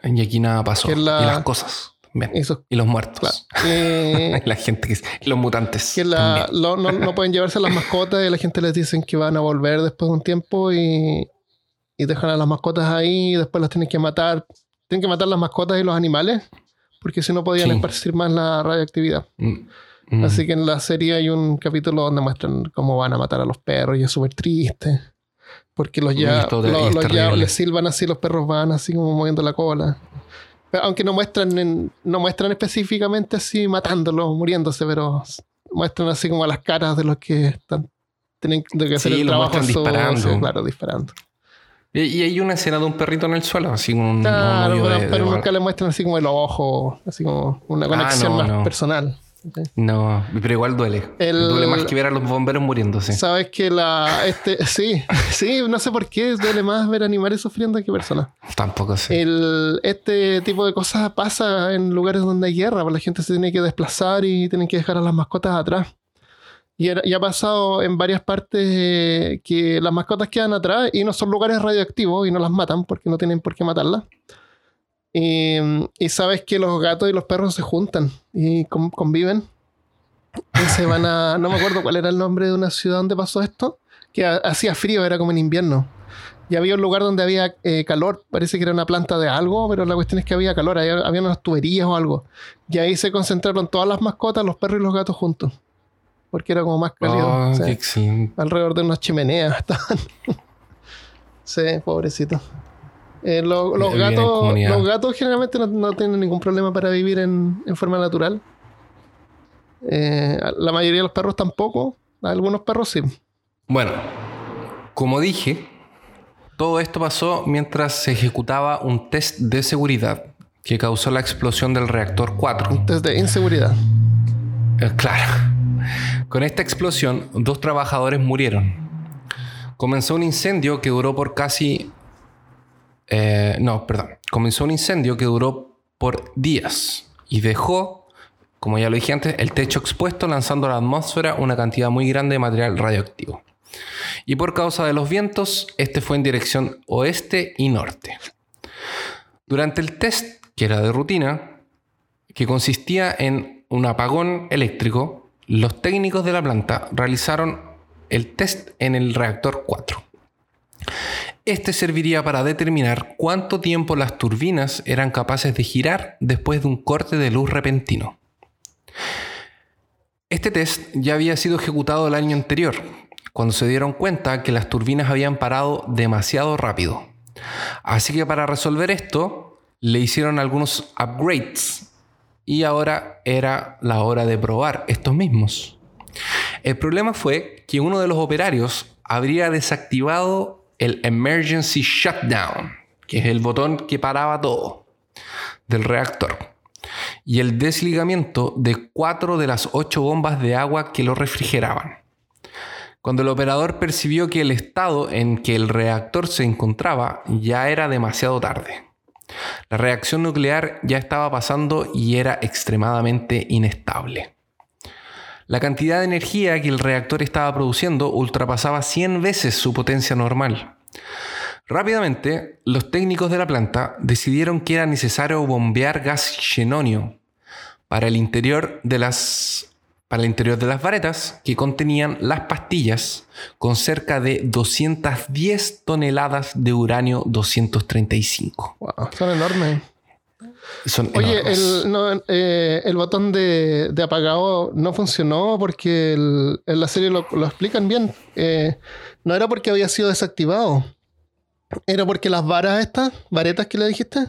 Y aquí nada pasó. La- Y las cosas. Y, sus- Y los muertos. claro. Y la gente que... los mutantes. que la- también. lo- no, no pueden llevarse las mascotas y la gente les dicen que van a volver después de un tiempo y, y dejan a las mascotas ahí y después las tienen que matar. Tienen que matar las mascotas y los animales porque si no podían Sí. esparcir más la radioactividad. Mm, mm. Así que en la serie hay un capítulo donde muestran cómo van a matar a los perros y es súper triste. Porque los ya, los, ya les silban así, los perros van así como moviendo la cola. Pero aunque no muestran en- no muestran específicamente así matándolos, muriéndose, pero muestran así como las caras de los que están tienen que hacer Sí, el trabajo sucio, disparando. claro, disparando. Y, y hay una escena de un perrito en el suelo, así con un, Claro, un pero, de- pero nunca le muestran así como el ojo, así como una Ah, conexión no, más no. personal. No, pero igual duele. El- Duele más que ver a los bomberos muriéndose. Sabes que la. Este, sí, sí, no sé por qué duele más ver animales sufriendo que personas. Tampoco sé. El, este tipo de cosas pasa en lugares donde hay guerra, pues la gente se tiene que desplazar y tienen que dejar a las mascotas atrás. Y, ha pasado en varias partes eh, que las mascotas quedan atrás y no son lugares radioactivos y no las matan porque no tienen por qué matarlas. Y, sabes que los gatos y los perros se juntan y con- conviven. Y se van a. No me acuerdo cuál era el nombre de una ciudad donde pasó esto. Que ha- hacía frío, era como en invierno. Y había un lugar donde había eh, calor. Parece que era una planta de algo, pero la cuestión es que había calor. Había, había unas tuberías o algo. Y ahí se concentraron todas las mascotas, los perros y los gatos juntos. Porque era como más cálido. Oh, qué excelente. Alrededor de unas chimeneas estaban. sí, pobrecito. Eh, lo- los, gatos, los gatos generalmente no, no tienen ningún problema para vivir en, en forma natural. Eh, la mayoría de los perros tampoco. Algunos perros sí. Bueno, como dije, todo esto pasó mientras se ejecutaba un test de seguridad que causó la explosión del reactor 4. Desde inseguridad. Eh, Claro. Con esta explosión, dos trabajadores murieron. Comenzó un incendio que duró por casi... eh, no, perdón. Comenzó un incendio que duró por días y dejó, como ya lo dije antes, el techo expuesto lanzando a la atmósfera una cantidad muy grande de material radioactivo. Y por causa de los vientos, este fue en dirección oeste y norte. Durante el test, que era de rutina, que consistía en un apagón eléctrico, los técnicos de la planta realizaron el test en el reactor 4. Este serviría para determinar cuánto tiempo las turbinas eran capaces de girar después de un corte de luz repentino. Este test ya había sido ejecutado el año anterior, cuando se dieron cuenta que las turbinas habían parado demasiado rápido. Así que para resolver esto, le hicieron algunos upgrades y ahora era la hora de probar estos mismos. El problema fue que uno de los operarios habría desactivado el Emergency Shutdown, que es el botón que paraba todo del reactor, y el desligamiento de cuatro de las ocho bombas de agua que lo refrigeraban. Cuando el operador percibió que el estado en que el reactor se encontraba ya era demasiado tarde. La reacción nuclear ya estaba pasando y era extremadamente inestable. La cantidad de energía que el reactor estaba produciendo ultrapasaba 100 veces su potencia normal. Rápidamente, los técnicos de la planta decidieron que era necesario bombear gas xenonio para el interior de las para el interior de las varetas que contenían las pastillas con cerca de 210 toneladas de uranio 235. Wow, son enormes. Son Oye, enormes. el, no, eh, el botón de, de apagado no funcionó porque el- en la serie lo, lo explican bien. Eh, no era porque había sido desactivado. Era porque las varas estas, varetas que le dijiste,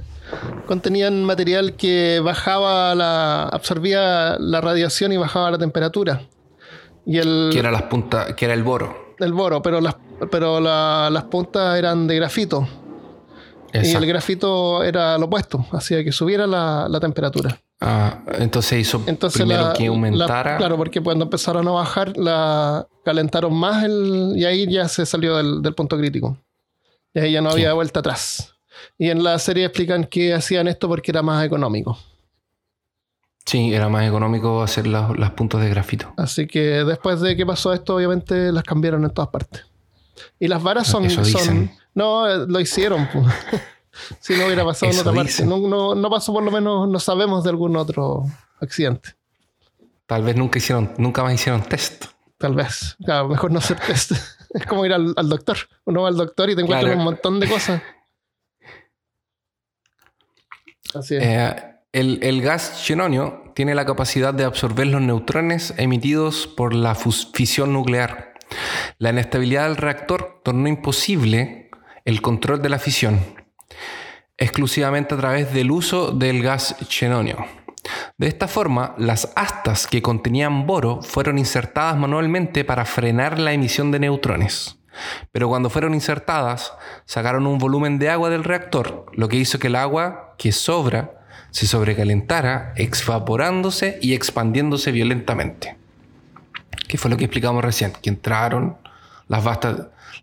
contenían material que bajaba la. absorbía la radiación y bajaba la temperatura. Y el, que era las puntas, que era el boro. el boro, pero las, pero la- las puntas eran de grafito. Y el grafito era lo opuesto, hacía que subiera la, la temperatura. Ah, entonces hizo Entonces primero la- que la- aumentara. claro, porque cuando empezaron a bajar, la calentaron más el, y ahí ya se salió del, del punto crítico. Y ahí ya no había vuelta atrás. Y en la serie explican que hacían esto porque era más económico. Sí, era más económico hacer las, las puntas de grafito. Así que después de que pasó esto, obviamente las cambiaron en todas partes. Y las varas son. Eso son no, eh, lo hicieron. si no hubiera pasado en otra parte. No, no, no pasó, por lo menos, no sabemos de algún otro accidente. Tal vez nunca hicieron, nunca más hicieron test. Tal vez. Claro, mejor no hacer test. Es como ir al, al doctor. Uno va al doctor y te encuentran Claro. un montón de cosas. Así es. Eh, el, el gas xenonio tiene la capacidad de absorber los neutrones emitidos por la fisión nuclear. La inestabilidad del reactor tornó imposible el control de la fisión, exclusivamente a través del uso del gas xenonio. De esta forma, las astas que contenían boro fueron insertadas manualmente para frenar la emisión de neutrones. Pero cuando fueron insertadas, sacaron un volumen de agua del reactor, lo que hizo que el agua que sobra se sobrecalentara, evaporándose y expandiéndose violentamente. Que fue lo que explicamos recién, que entraron las,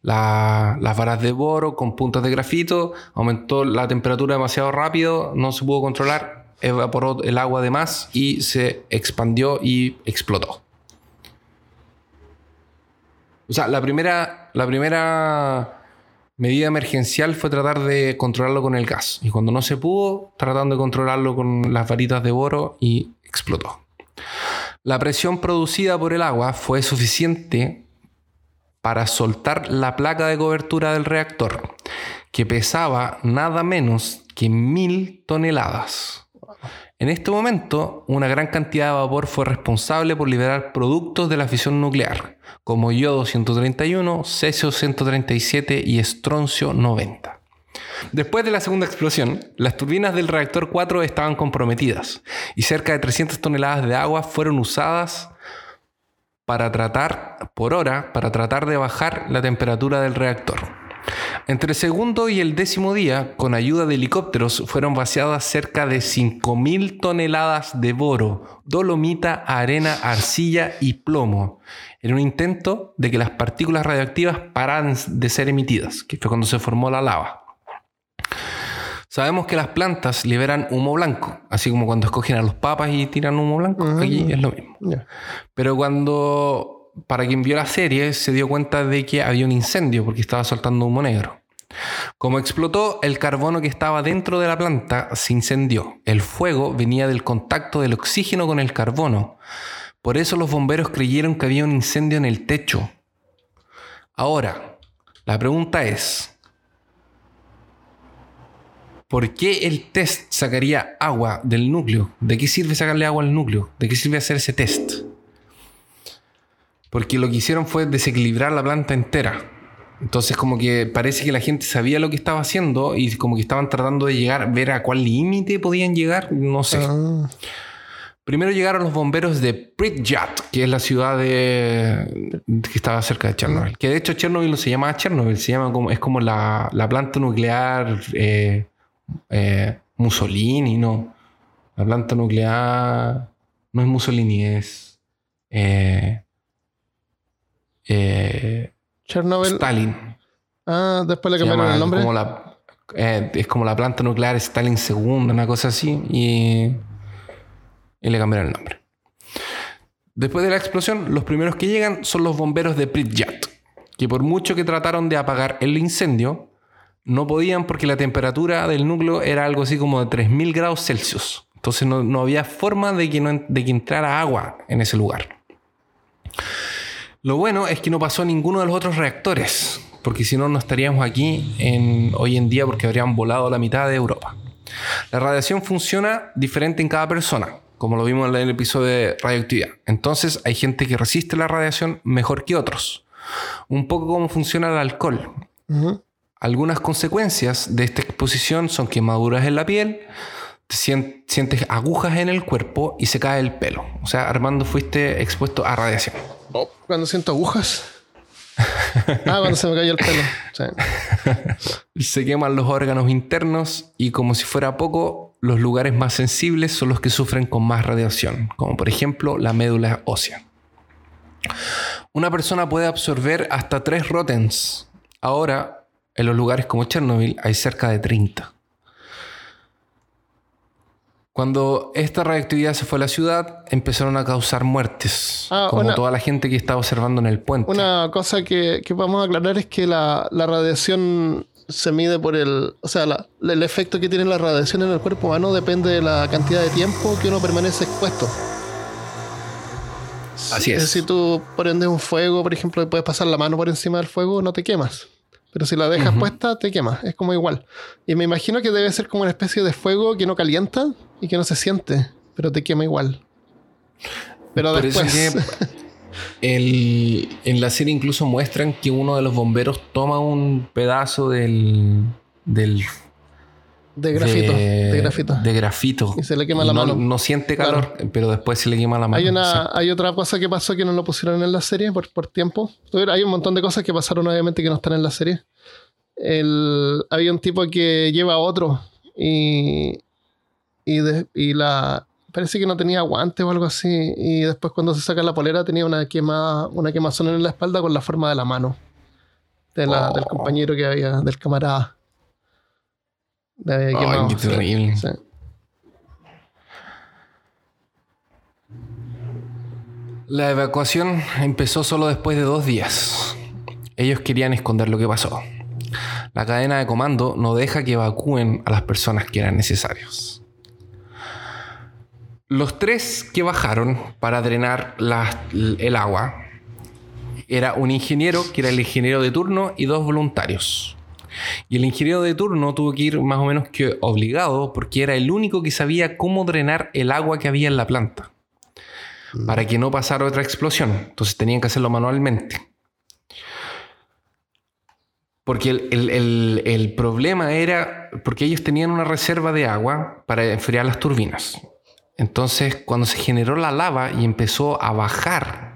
la- las varas de boro con puntas de grafito, aumentó la temperatura demasiado rápido, no se pudo controlar, evaporó el agua de más y se expandió y explotó. O sea, la primera, la primera medida emergencial fue tratar de controlarlo con el gas. Y cuando no se pudo, tratando de controlarlo con las varitas de boro y explotó. La presión producida por el agua fue suficiente para soltar la placa de cobertura del reactor, que pesaba nada menos que mil toneladas. En este momento, una gran cantidad de vapor fue responsable por liberar productos de la fisión nuclear, como yodo 131, cesio 137 y estroncio 90. Después de la segunda explosión, las turbinas del reactor 4 estaban comprometidas y cerca de 300 toneladas de agua fueron usadas para tratar, por hora, para tratar de bajar la temperatura del reactor. Entre el segundo y el décimo día, con ayuda de helicópteros, fueron vaciadas cerca de 5.000 toneladas de boro, dolomita, arena, arcilla y plomo, en un intento de que las partículas radioactivas pararan de ser emitidas, que fue cuando se formó la lava. Sabemos que las plantas liberan humo blanco, así como cuando escogen a los papas y tiran humo blanco, aquí es lo mismo. Pero cuando, para quien vio la serie, se dio cuenta de que había un incendio porque estaba soltando humo negro. Como explotó, el carbono que estaba dentro de la planta se incendió. El fuego venía del contacto del oxígeno con el carbono. Por eso los bomberos creyeron que había un incendio en el techo. Ahora, la pregunta es, ¿por qué el test sacaría agua del núcleo? ¿De qué sirve sacarle agua al núcleo? ¿De qué sirve hacer ese test? Porque lo que hicieron fue desequilibrar la planta entera. Entonces como que parece que la gente sabía lo que estaba haciendo y como que estaban tratando de llegar, ver a cuál límite podían llegar, no sé. Ah, Primero llegaron los bomberos de Pripyat, que es la ciudad de, que estaba cerca de Chernobyl. Que de hecho Chernobyl no se llama Chernobyl, se llama como, es como la, la planta nuclear eh, eh, Mussolini, ¿no? La planta nuclear no es Mussolini, es eh, eh, Chernobyl. Stalin. Ah, después le cambiaron el nombre. como la- eh, es como la planta nuclear Stalin II, una cosa así, y, y le cambiaron el nombre. Después de la explosión, los primeros que llegan son los bomberos de Pripyat, que por mucho que trataron de apagar el incendio, no podían porque la temperatura del núcleo era algo así como de 3000 grados Celsius. Entonces no, no había forma de que, no de que entrara agua en ese lugar. Lo bueno es que no pasó ninguno de los otros reactores, porque si no, no estaríamos aquí en, hoy en día porque habrían volado la mitad de Europa. La radiación funciona diferente en cada persona, como lo vimos en el episodio de radioactividad. Entonces hay gente que resiste la radiación mejor que otros. Un poco como funciona el alcohol. Algunas consecuencias de esta exposición son quemaduras en la piel, te sien- sientes agujas en el cuerpo y se cae el pelo. O sea, Armando fuiste expuesto a radiación. Oh, cuando siento agujas. ah, cuando se me cayó el pelo. Se queman los órganos internos y como si fuera poco, los lugares más sensibles son los que sufren con más radiación, como por ejemplo la médula ósea. Una persona puede absorber hasta 3 rotens. Ahora, en los lugares como Chernobyl hay cerca de 30. Cuando esta radioactividad se fue a la ciudad, empezaron a causar muertes, Ah, como una- toda la gente que estaba observando en el puente. Una cosa que, que vamos a aclarar es que la, la radiación se mide por el. O sea, la- el efecto que tiene la radiación en el cuerpo humano depende de la cantidad de tiempo que uno permanece expuesto. Así es. Si tú prendes un fuego, por ejemplo, y puedes pasar la mano por encima del fuego, no te quemas. Pero si la dejas puesta, te quema. Es como igual. Y me imagino que debe ser como una especie de fuego que no calienta y que no se siente, pero te quema igual. Pero después. en la serie incluso muestran que uno de los bomberos toma un pedazo del. del de grafito, de, grafito. De grafito. Y se le quema la mano. No siente calor, pero después se le quema la mano. Hay, una, hay otra cosa que pasó que no lo pusieron en la serie por, por tiempo. Hay un montón de cosas que pasaron obviamente que no están en la serie. El, había un tipo que lleva a otro y, y, y la, parece que no tenía guantes o algo así. Y después cuando se saca la polera tenía una quema, una quemazón en la espalda con la forma de la mano. del oh. compañero que había, del camarada. Qué terrible. La evacuación empezó solo después de dos días. Ellos querían esconder lo que pasó. La cadena de comando no deja que evacúen a las personas que eran necesarios. Los tres que bajaron para drenar el agua era un ingeniero, que era el ingeniero de turno, y dos voluntarios. Y el ingeniero de turno tuvo que ir más o menos que obligado porque era el único que sabía cómo drenar el agua que había en la planta. Para que no pasara otra explosión. Entonces tenían que hacerlo manualmente. Porque el, el problema era porque ellos tenían una reserva de agua para enfriar las turbinas. Entonces, cuando se generó la lava y empezó a bajar,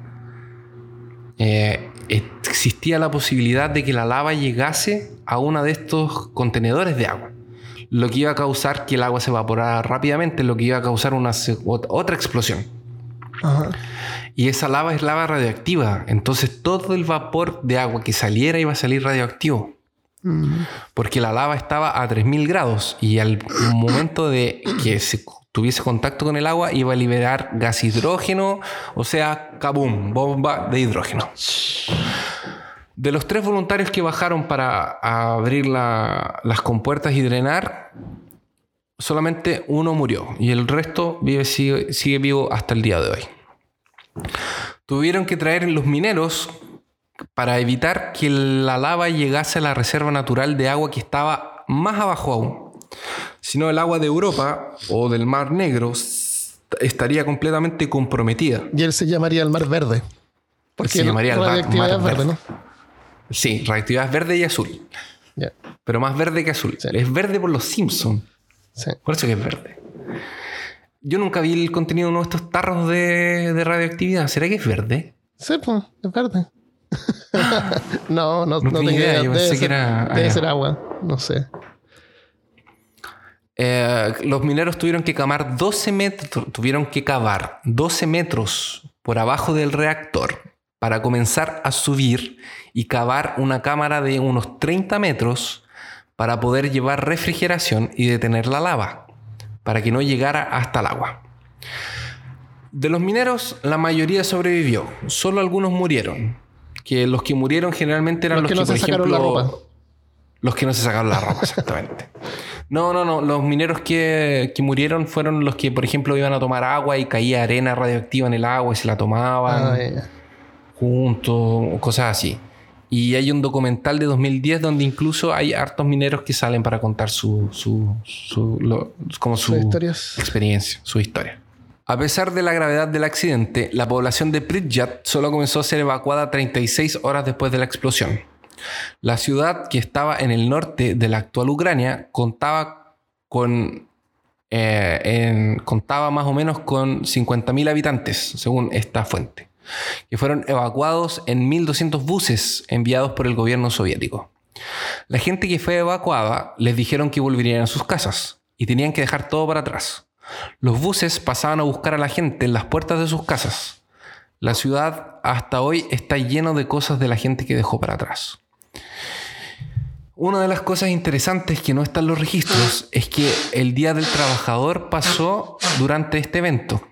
eh, existía la posibilidad de que la lava llegase a uno de estos contenedores de agua. Lo que iba a causar que el agua se evaporara rápidamente, lo que iba a causar una otra explosión. Y esa lava es lava radioactiva. Entonces todo el vapor de agua que saliera iba a salir radioactivo. Mm. Porque la lava estaba a 3000 grados y al momento de que se tuviese contacto con el agua, iba a liberar gas hidrógeno, o sea, kabum, bomba de hidrógeno. De los tres voluntarios que bajaron para abrir las compuertas y drenar, solamente uno murió y el resto vive, sigue, sigue vivo hasta el día de hoy. Tuvieron que traer los mineros para evitar que la lava llegase a la reserva natural de agua que estaba más abajo aún sino el agua de Europa o del Mar Negro estaría completamente comprometida. Y él se llamaría el Mar Verde. Porque se llamaría el Mar, verde, ¿no? Sí, radioactividad verde y azul. Pero más verde que azul. Es verde por los Simpsons. Por eso que es verde. Yo nunca vi el contenido de uno de estos tarros de, radioactividad. ¿Será que es verde? Sí, pues, es verde. no, no, no, tengo idea. Yo pensé que era. Debe ser agua. No sé. Eh, los mineros tuvieron que cavar 12 metros, tuvieron que cavar 12 metros por abajo del reactor para comenzar a subir y cavar una cámara de unos 30 metros para poder llevar refrigeración y detener la lava, para que no llegara hasta el agua. De los mineros, la mayoría sobrevivió, solo algunos murieron. Que los que murieron generalmente eran los, que, no se sacaron la ropa. Los que no se sacaron la ropa, exactamente. No, no, no. Los mineros que, murieron fueron los que, por ejemplo, iban a tomar agua y caía arena radioactiva en el agua y se la tomaban ah, juntos, cosas así. Y hay un documental de 2010 donde incluso hay hartos mineros que salen para contar su, su, su como su experiencia, su historia. A pesar de la gravedad del accidente, la población de Pripyat solo comenzó a ser evacuada 36 horas después de la explosión. La ciudad, que estaba en el norte de la actual Ucrania, contaba con eh, contaba más o menos con 50.000 habitantes, según esta fuente, que fueron evacuados en 1.200 buses enviados por el gobierno soviético. La gente que fue evacuada les dijeron que volverían a sus casas y tenían que dejar todo para atrás. Los buses pasaban a buscar a la gente en las puertas de sus casas. La ciudad hasta hoy está lleno de cosas de la gente que dejó para atrás. Una de las cosas interesantes que no están los registros es que el Día del Trabajador pasó durante este evento.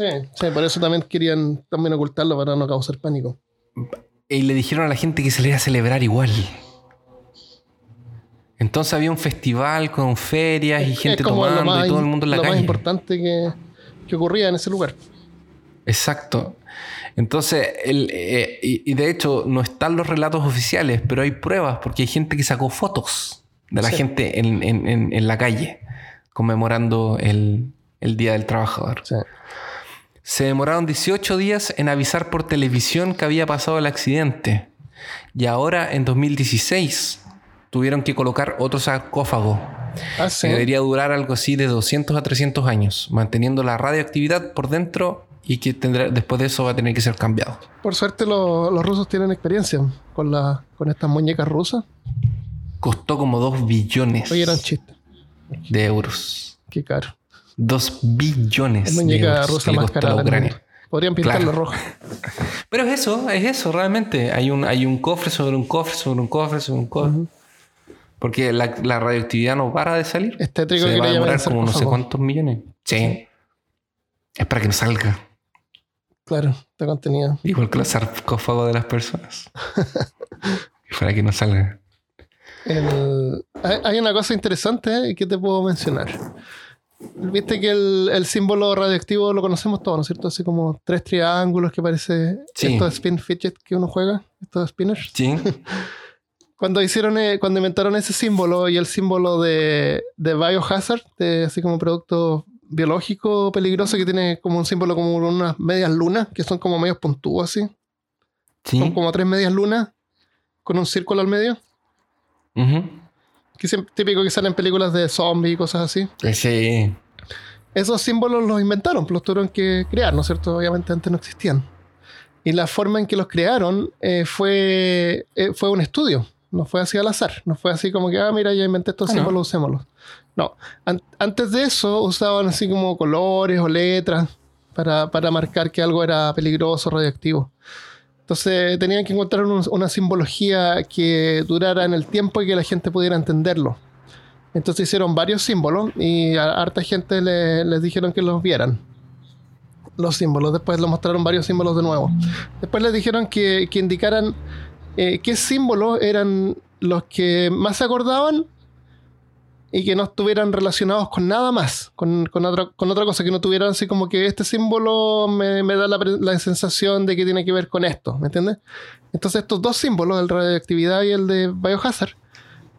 Sí, sí, por eso también querían también ocultarlo para no causar pánico. Y le dijeron a la gente que se le iba a celebrar igual. Entonces había un festival con ferias y gente tomando y todo el mundo en la calle. Lo más importante que, que ocurría en ese lugar. Exacto. Entonces, el, eh, y, y de hecho, no están los relatos oficiales, pero hay pruebas porque hay gente que sacó fotos de la Sí. gente en, en- en- en la calle conmemorando el, el Día del Trabajador. Sí. Se demoraron 18 días en avisar por televisión que había pasado el accidente. Y ahora, en 2016, tuvieron que colocar otro sarcófago Ah, sí. que debería durar algo así de 200 a 300 años, manteniendo la radioactividad por dentro y que tendrá, después de eso va a tener que ser cambiado. Por suerte lo- los rusos tienen experiencia con, la, con estas muñecas rusas. Costó como 2 billones Oye, eran chistes. de euros. Qué caro. 2 billones Es de muñeca euros rusa más cara. del Ucrania. Podrían pintarlo Claro. rojo. Pero es eso, es eso realmente. Hay un, hay un cofre sobre un cofre sobre un cofre sobre un cofre. Porque la, la radioactividad no para de salir. Es tétrico Se que va a demorar como no sé cuántos millones. Sí. Es para que no salga. Claro, de contenido. Igual que los sarcófagos de las personas. para que no salga. El- hay, hay una cosa interesante que te puedo mencionar. Viste que el, el símbolo radioactivo lo conocemos todos, ¿no es cierto? Así como tres triángulos que parece Sí. estos spin fidget que uno juega, estos spinners. Sí. Cuando hicieron, eh, cuando inventaron ese símbolo y el símbolo de, de biohazard, de así como producto biológico peligroso que tiene como un símbolo como unas medias lunas, que son como medios puntúos así. Son Sí. como tres medias lunas con un círculo al medio. Ujú. Que es típico que salen películas de zombies y cosas así. Sí. Esos símbolos los inventaron, los tuvieron que crear, ¿no es cierto? Obviamente antes no existían. Y la forma en que los crearon eh, fue, eh, fue un estudio, no fue así al azar, no fue así como que, ah, mira, ya inventé estos Ah, no. símbolos, usémoslos. No, An- antes de eso usaban así como colores o letras para, para marcar que algo era peligroso, radioactivo. Entonces tenían que encontrar un- una simbología que durara en el tiempo y que la gente pudiera entenderlo. Entonces hicieron varios símbolos y a harta gente le- les dijeron que los vieran. Los símbolos. Después les mostraron varios símbolos de nuevo. Después les dijeron que, que indicaran eh, qué símbolos eran los que más se acordaban y que no estuvieran relacionados con nada más, con, con otra, con otra cosa, que no tuvieran así como que este símbolo me, me da la, la sensación de que tiene que ver con esto, ¿me entiendes? Entonces estos dos símbolos, el de radioactividad y el de biohazard,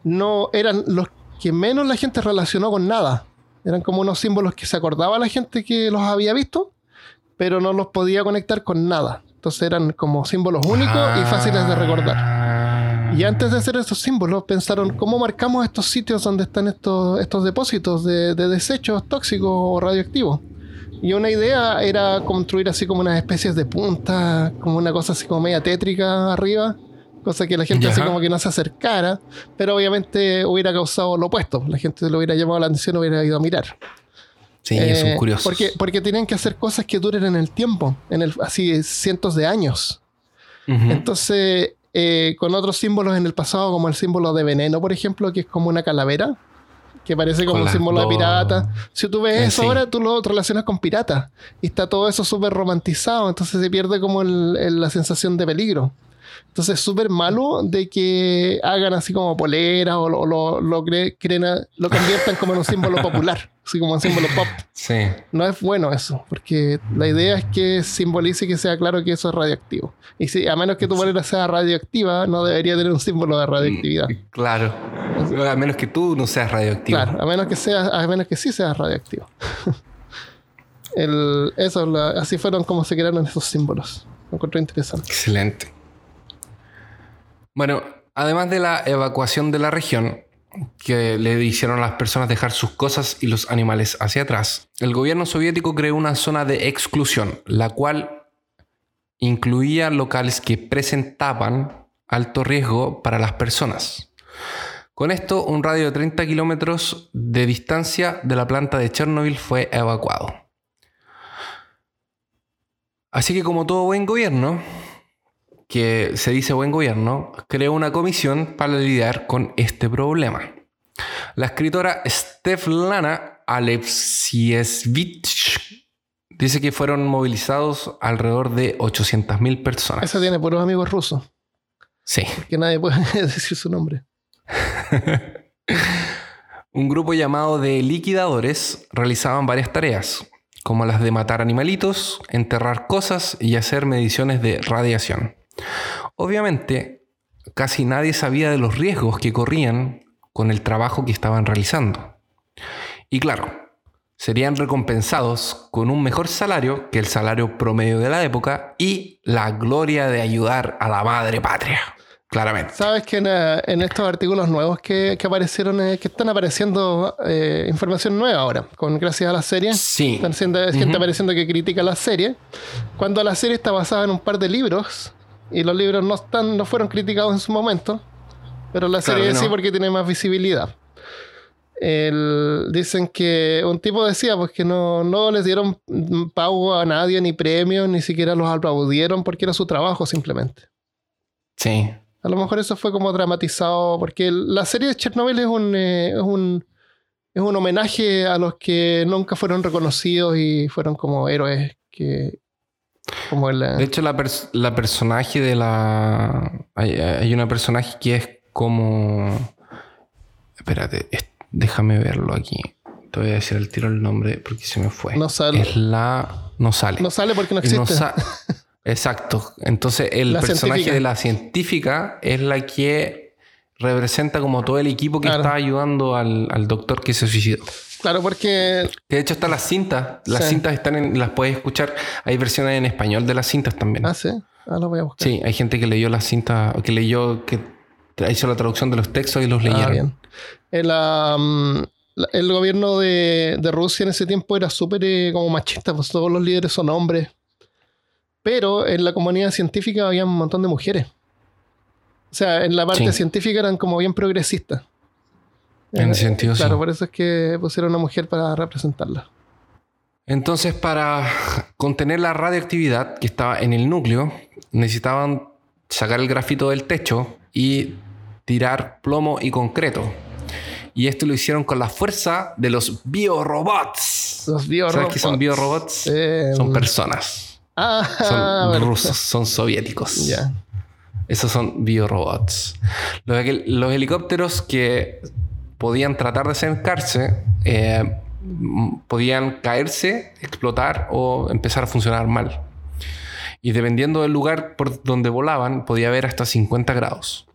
no eran los que menos la gente relacionó con nada. Eran como unos símbolos que se acordaba la gente que los había visto, pero no los podía conectar con nada. Entonces eran como símbolos únicos y fáciles de recordar. Y antes de hacer estos símbolos, pensaron cómo marcamos estos sitios donde están estos, estos depósitos de, de desechos tóxicos o radioactivos. Y una idea era construir así como unas especies de puntas, como una cosa así como media tétrica arriba, cosa que la gente así Ya. como que no se acercara, pero obviamente hubiera causado lo opuesto. La gente lo hubiera llamado la atención, hubiera ido a mirar. Sí, Eh, son curiosos. Porque, porque tienen que hacer cosas que duren en el tiempo, en el, así cientos de años. Ujú. Entonces, eh, con otros símbolos en el pasado, como el símbolo de veneno, por ejemplo, que es como una calavera, que parece como un símbolo de pirata. Si tú ves Eh, eso sí. ahora, tú lo relacionas con pirata. Y está todo eso súper romantizado, entonces se pierde como el- el- la sensación de peligro. Entonces es súper malo de que hagan así como polera o lo, lo, lo, cre- creen a- lo conviertan como en un símbolo popular, así como un símbolo pop. Sí. No es bueno eso, porque la idea es que simbolice que sea claro que eso es radioactivo. Y si, a menos que tu bolera sea radioactiva, no debería tener un símbolo de radioactividad. Claro. A menos que tú no seas radioactivo. Claro, a menos que sea, a menos que sí sea radioactivo. El- eso, la- así fueron como se crearon esos símbolos. Me encontré interesante. Excelente. Bueno, además de la evacuación de la región, que le hicieron a las personas dejar sus cosas y los animales hacia atrás, el gobierno soviético creó una zona de exclusión, la cual incluía locales que presentaban alto riesgo para las personas. Con esto, un radio de 30 kilómetros de distancia de la planta de Chernobyl fue evacuado. Así que como todo buen gobierno, que se dice buen gobierno, creó una comisión para lidiar con este problema. La escritora Svetlana Alexievich dice que fueron movilizados alrededor de 800.000 personas. Esa tiene puros amigos rusos, Sí. que nadie puede decir su nombre. Un grupo llamado de liquidadores realizaban varias tareas, como las de matar animalitos, enterrar cosas y hacer mediciones de radiación. Obviamente, casi nadie sabía de los riesgos que corrían con el trabajo que estaban realizando. Y claro, serían recompensados con un mejor salario que el salario promedio de la época y la gloria de ayudar a la madre patria. Claramente. Sabes que en, eh, estos artículos nuevos que, aparecieron, eh, que están apareciendo eh, información nueva ahora, con gracias a la serie. Sí. Están siendo, gente apareciendo que critica la serie. Cuando la serie está basada en un par de libros, y los libros no, están, no fueron criticados en su momento, pero la serie sí porque tiene más visibilidad. dicen que un tipo decía pues que no, no les dieron pago a nadie, ni premios, ni siquiera los aplaudieron porque era su trabajo simplemente. Sí. A lo mejor eso fue como dramatizado, porque la serie de Chernobyl es un, eh, es un, es un homenaje a los que nunca fueron reconocidos y fueron como héroes que... Como De hecho, la, la personaje de la... Hay, hay, una personaje que es como... Espérate, déjame verlo aquí. Te voy a decir el tiro el nombre porque se me fue. No sale. Es la... No sale. No sale porque no existe. Exacto. Entonces el personaje de la científica es la que representa como todo el equipo que está ayudando al, doctor que se suicidó. Claro, porque... Que de hecho están las cintas. Las cintas están en, las puedes escuchar. Hay versiones en español de las cintas también. Ah, sí. Ah, lo voy a buscar. Sí, hay gente que leyó las cintas, que leyó, que hizo la traducción de los textos y los ah, leyeron. El, el gobierno de, Rusia en ese tiempo era súper eh, como machista, pues todos los líderes son hombres. Pero en la comunidad científica había un montón de mujeres. O sea, en la parte científica eran como bien progresistas. En ese sentido, Claro, por eso es que pusieron a una mujer para representarla. Entonces, para contener la radioactividad que estaba en el núcleo, necesitaban sacar el grafito del techo y tirar plomo y concreto. Y esto lo hicieron con la fuerza de los biorobots. Los biorobots. ¿Sabes qué son biorobots? Eh, son personas. Ah, son rusos, son soviéticos. Ya. Esos son biorobots. Los, los, helicópteros que podían tratar de acercarse, eh, podían caerse, explotar o empezar a funcionar mal. Y dependiendo del lugar por donde volaban, podía haber hasta 50 grados.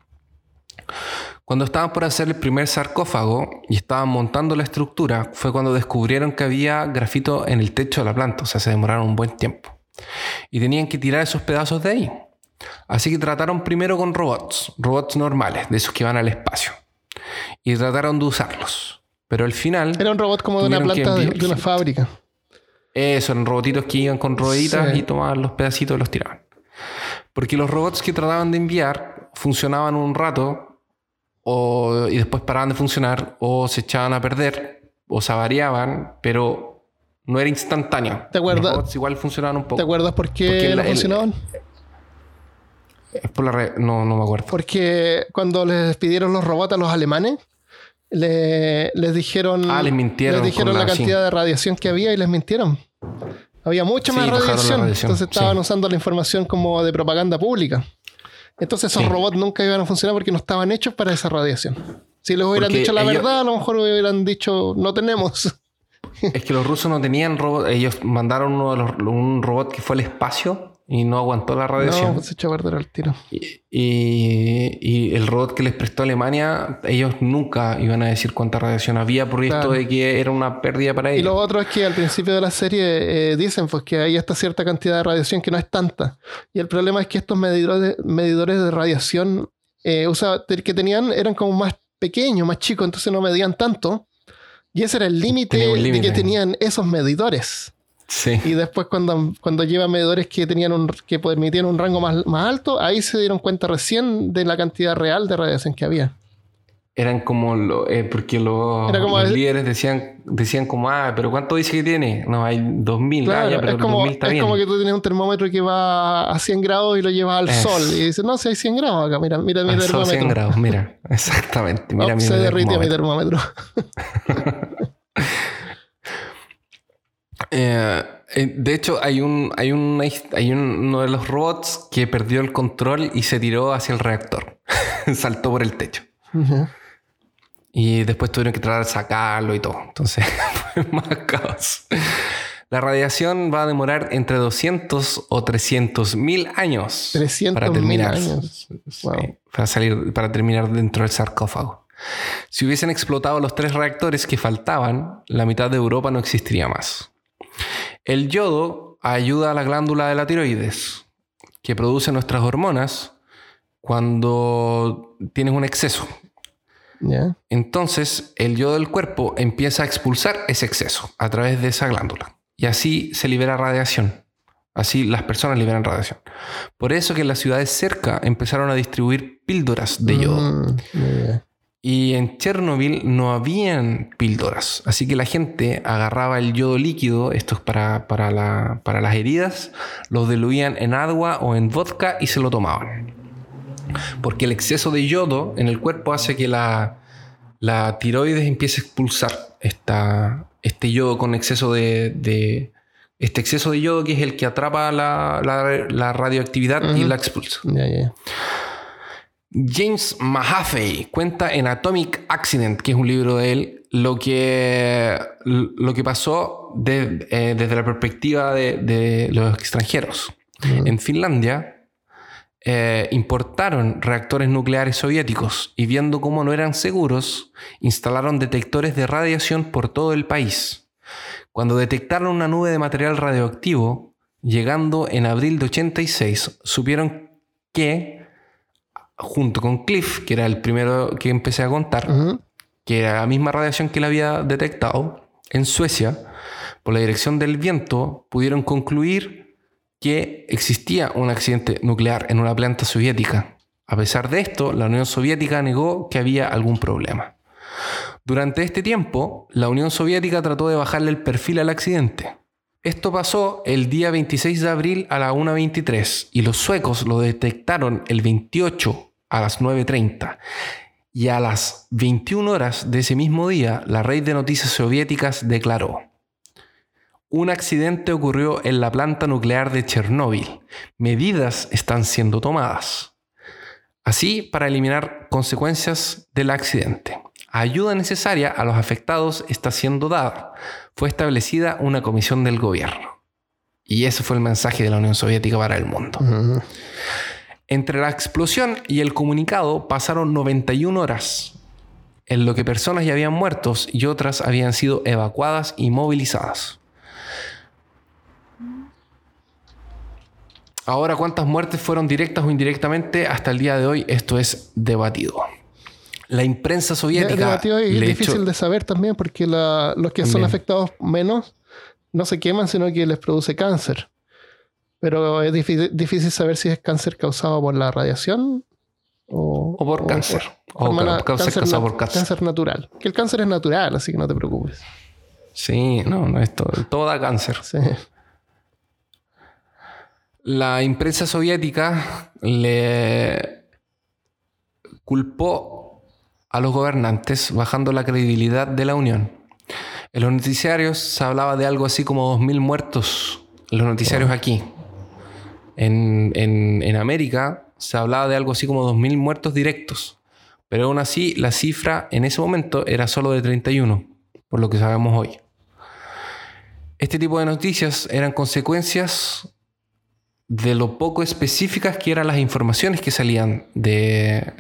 Cuando estaban por hacer el primer sarcófago y estaban montando la estructura, fue cuando descubrieron que había grafito en el techo de la planta, o sea, se demoraron un buen tiempo y tenían que tirar esos pedazos de ahí. Así que trataron primero con robots, robots normales, de esos que van al espacio, y trataron de usarlos. Pero al final... Era un robot como de una planta de, una fábrica. Eso, eran robotitos que iban con rueditas y tomaban los pedacitos y los tiraban. Porque los robots que trataban de enviar funcionaban un rato y después paraban de funcionar o se echaban a perder o se avariaban, pero no era instantáneo. ¿Te acuerdas? igual funcionaban un poco. ¿Te acuerdas por qué no funcionaban? Es por la red, no, no me acuerdo. Porque cuando les pidieron los robots a los alemanes, les dijeron. Ah, les mintieron. Les dijeron la, cantidad de radiación que había y les mintieron. Había mucha más radiación, Entonces estaban usando la información como de propaganda pública. Entonces esos robots nunca iban a funcionar porque no estaban hechos para esa radiación. Si les hubieran dicho la verdad, a lo mejor hubieran dicho no tenemos. Es que los rusos no tenían robot. Ellos mandaron uno de los, un robot que fue al espacio y no aguantó la radiación. No, se echó a perder el tiro. Y, y, el robot que les prestó Alemania, ellos nunca iban a decir cuánta radiación había por esto de que era una pérdida para ellos. Y lo otro es que al principio de la serie eh, dicen pues, que hay esta cierta cantidad de radiación que no es tanta. Y el problema es que estos medidores de, medidores de radiación eh, que tenían eran como más pequeños, más chicos, entonces no medían tanto. Y ese era el límite de que tenían esos medidores. Sí. Y después cuando, cuando lleva medidores que tenían un, que permitían un rango más, más alto, ahí se dieron cuenta recién de la cantidad real de radiación que había. Eran como lo, eh, porque los, líderes decían decían como ah pero cuánto dice que tiene no hay 2000 claro, ah, pero es como, 2000 está es como que tú tienes un termómetro que va a 100 grados y lo llevas al sol. Y dices no si hay 100 grados acá mira mira mi termómetro 100 grados mira exactamente mira oh, se derrite mi termómetro eh, eh, de hecho, hay un, hay, un, hay uno de los robots que perdió el control y se tiró hacia el reactor. Saltó por el techo. Y después tuvieron que tratar de sacarlo y todo. Entonces fue más caos. La radiación va a demorar entre 200 o 300 mil años 300 para terminar. años. Sí, Wow. para salir, para terminar dentro del sarcófago. Si hubiesen explotado los tres reactores que faltaban, la mitad de Europa no existiría más. El yodo ayuda a la glándula de la tiroides, que produce nuestras hormonas cuando tienes un exceso. Entonces, el yodo del cuerpo empieza a expulsar ese exceso a través de esa glándula. Y así se libera radiación. Así las personas liberan radiación. Por eso que en las ciudades cerca empezaron a distribuir píldoras de yodo. Mm. Y en Chernobyl no habían píldoras. Así que la gente agarraba el yodo líquido, esto es para, para, la- para las heridas, los diluían en agua o en vodka y se lo tomaban. Porque el exceso de yodo en el cuerpo hace que la, la tiroides empiece a expulsar esta, este yodo con exceso de, de- Este exceso de yodo que es el que atrapa la, la- la radioactividad y la expulsa. James Mahaffey cuenta en Atomic Accident, que es un libro de él, lo que, lo que pasó de- eh, desde la perspectiva de, de los extranjeros. En Finlandia eh, importaron reactores nucleares soviéticos y viendo cómo no eran seguros, instalaron detectores de radiación por todo el país. Cuando detectaron una nube de material radioactivo, llegando en abril de 86, supieron que junto con Cliff, que era el primero que empecé a contar, que era la misma radiación que él había detectado en Suecia, por la dirección del viento, pudieron concluir que existía un accidente nuclear en una planta soviética. A pesar de esto, la Unión Soviética negó que había algún problema. Durante este tiempo, la Unión Soviética trató de bajarle el perfil al accidente. Esto pasó el día 26 de abril a la 1.23 y los suecos lo detectaron el 28 a las 9.30. Y a las 21 horas de ese mismo día, la red de noticias soviéticas declaró, un accidente ocurrió en la planta nuclear de Chernóbil. Medidas están siendo tomadas. Así, para eliminar consecuencias del accidente. Ayuda necesaria a los afectados está siendo dada. Fue establecida una comisión del gobierno. Y ese fue el mensaje de la Unión Soviética para el mundo. Entre la explosión y el comunicado pasaron 91 horas, en lo que personas ya habían muerto y otras habían sido evacuadas y movilizadas. Ahora, ¿cuántas muertes fueron directas o indirectamente? Hasta el día de hoy esto es debatido. La imprensa soviética es difícil de saber también porque la- los que son afectados menos no se queman, sino que les produce cáncer. Pero es difícil, difícil saber si es cáncer causado por la radiación o, o por cáncer. O claro, cáncer causado por cáncer. cáncer natural. Que el cáncer es natural, así que no te preocupes. Sí, no, no, esto todo da cáncer. Sí. La imprensa soviética le culpó a los gobernantes bajando la credibilidad de la Unión. En los noticiarios se hablaba de algo así como 2.000 muertos. Los noticiarios aquí. En, en- en América se hablaba de algo así como 2.000 muertos directos. Pero aún así la cifra en ese momento era solo de 31, por lo que sabemos hoy. Este tipo de noticias eran consecuencias de lo poco específicas que eran las informaciones que salían de,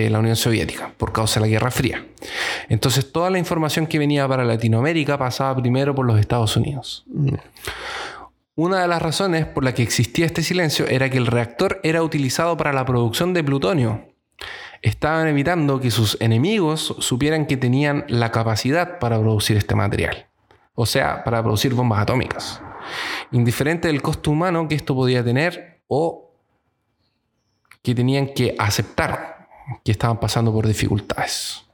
de la Unión Soviética por causa de la Guerra Fría. Entonces toda la información que venía para Latinoamérica pasaba primero por los Estados Unidos. Una de las razones por la que existía este silencio era que el reactor era utilizado para la producción de plutonio. Estaban evitando que sus enemigos supieran que tenían la capacidad para producir este material. O sea, para producir bombas atómicas indiferente del costo humano que esto podía tener o que tenían que aceptar que estaban pasando por dificultades.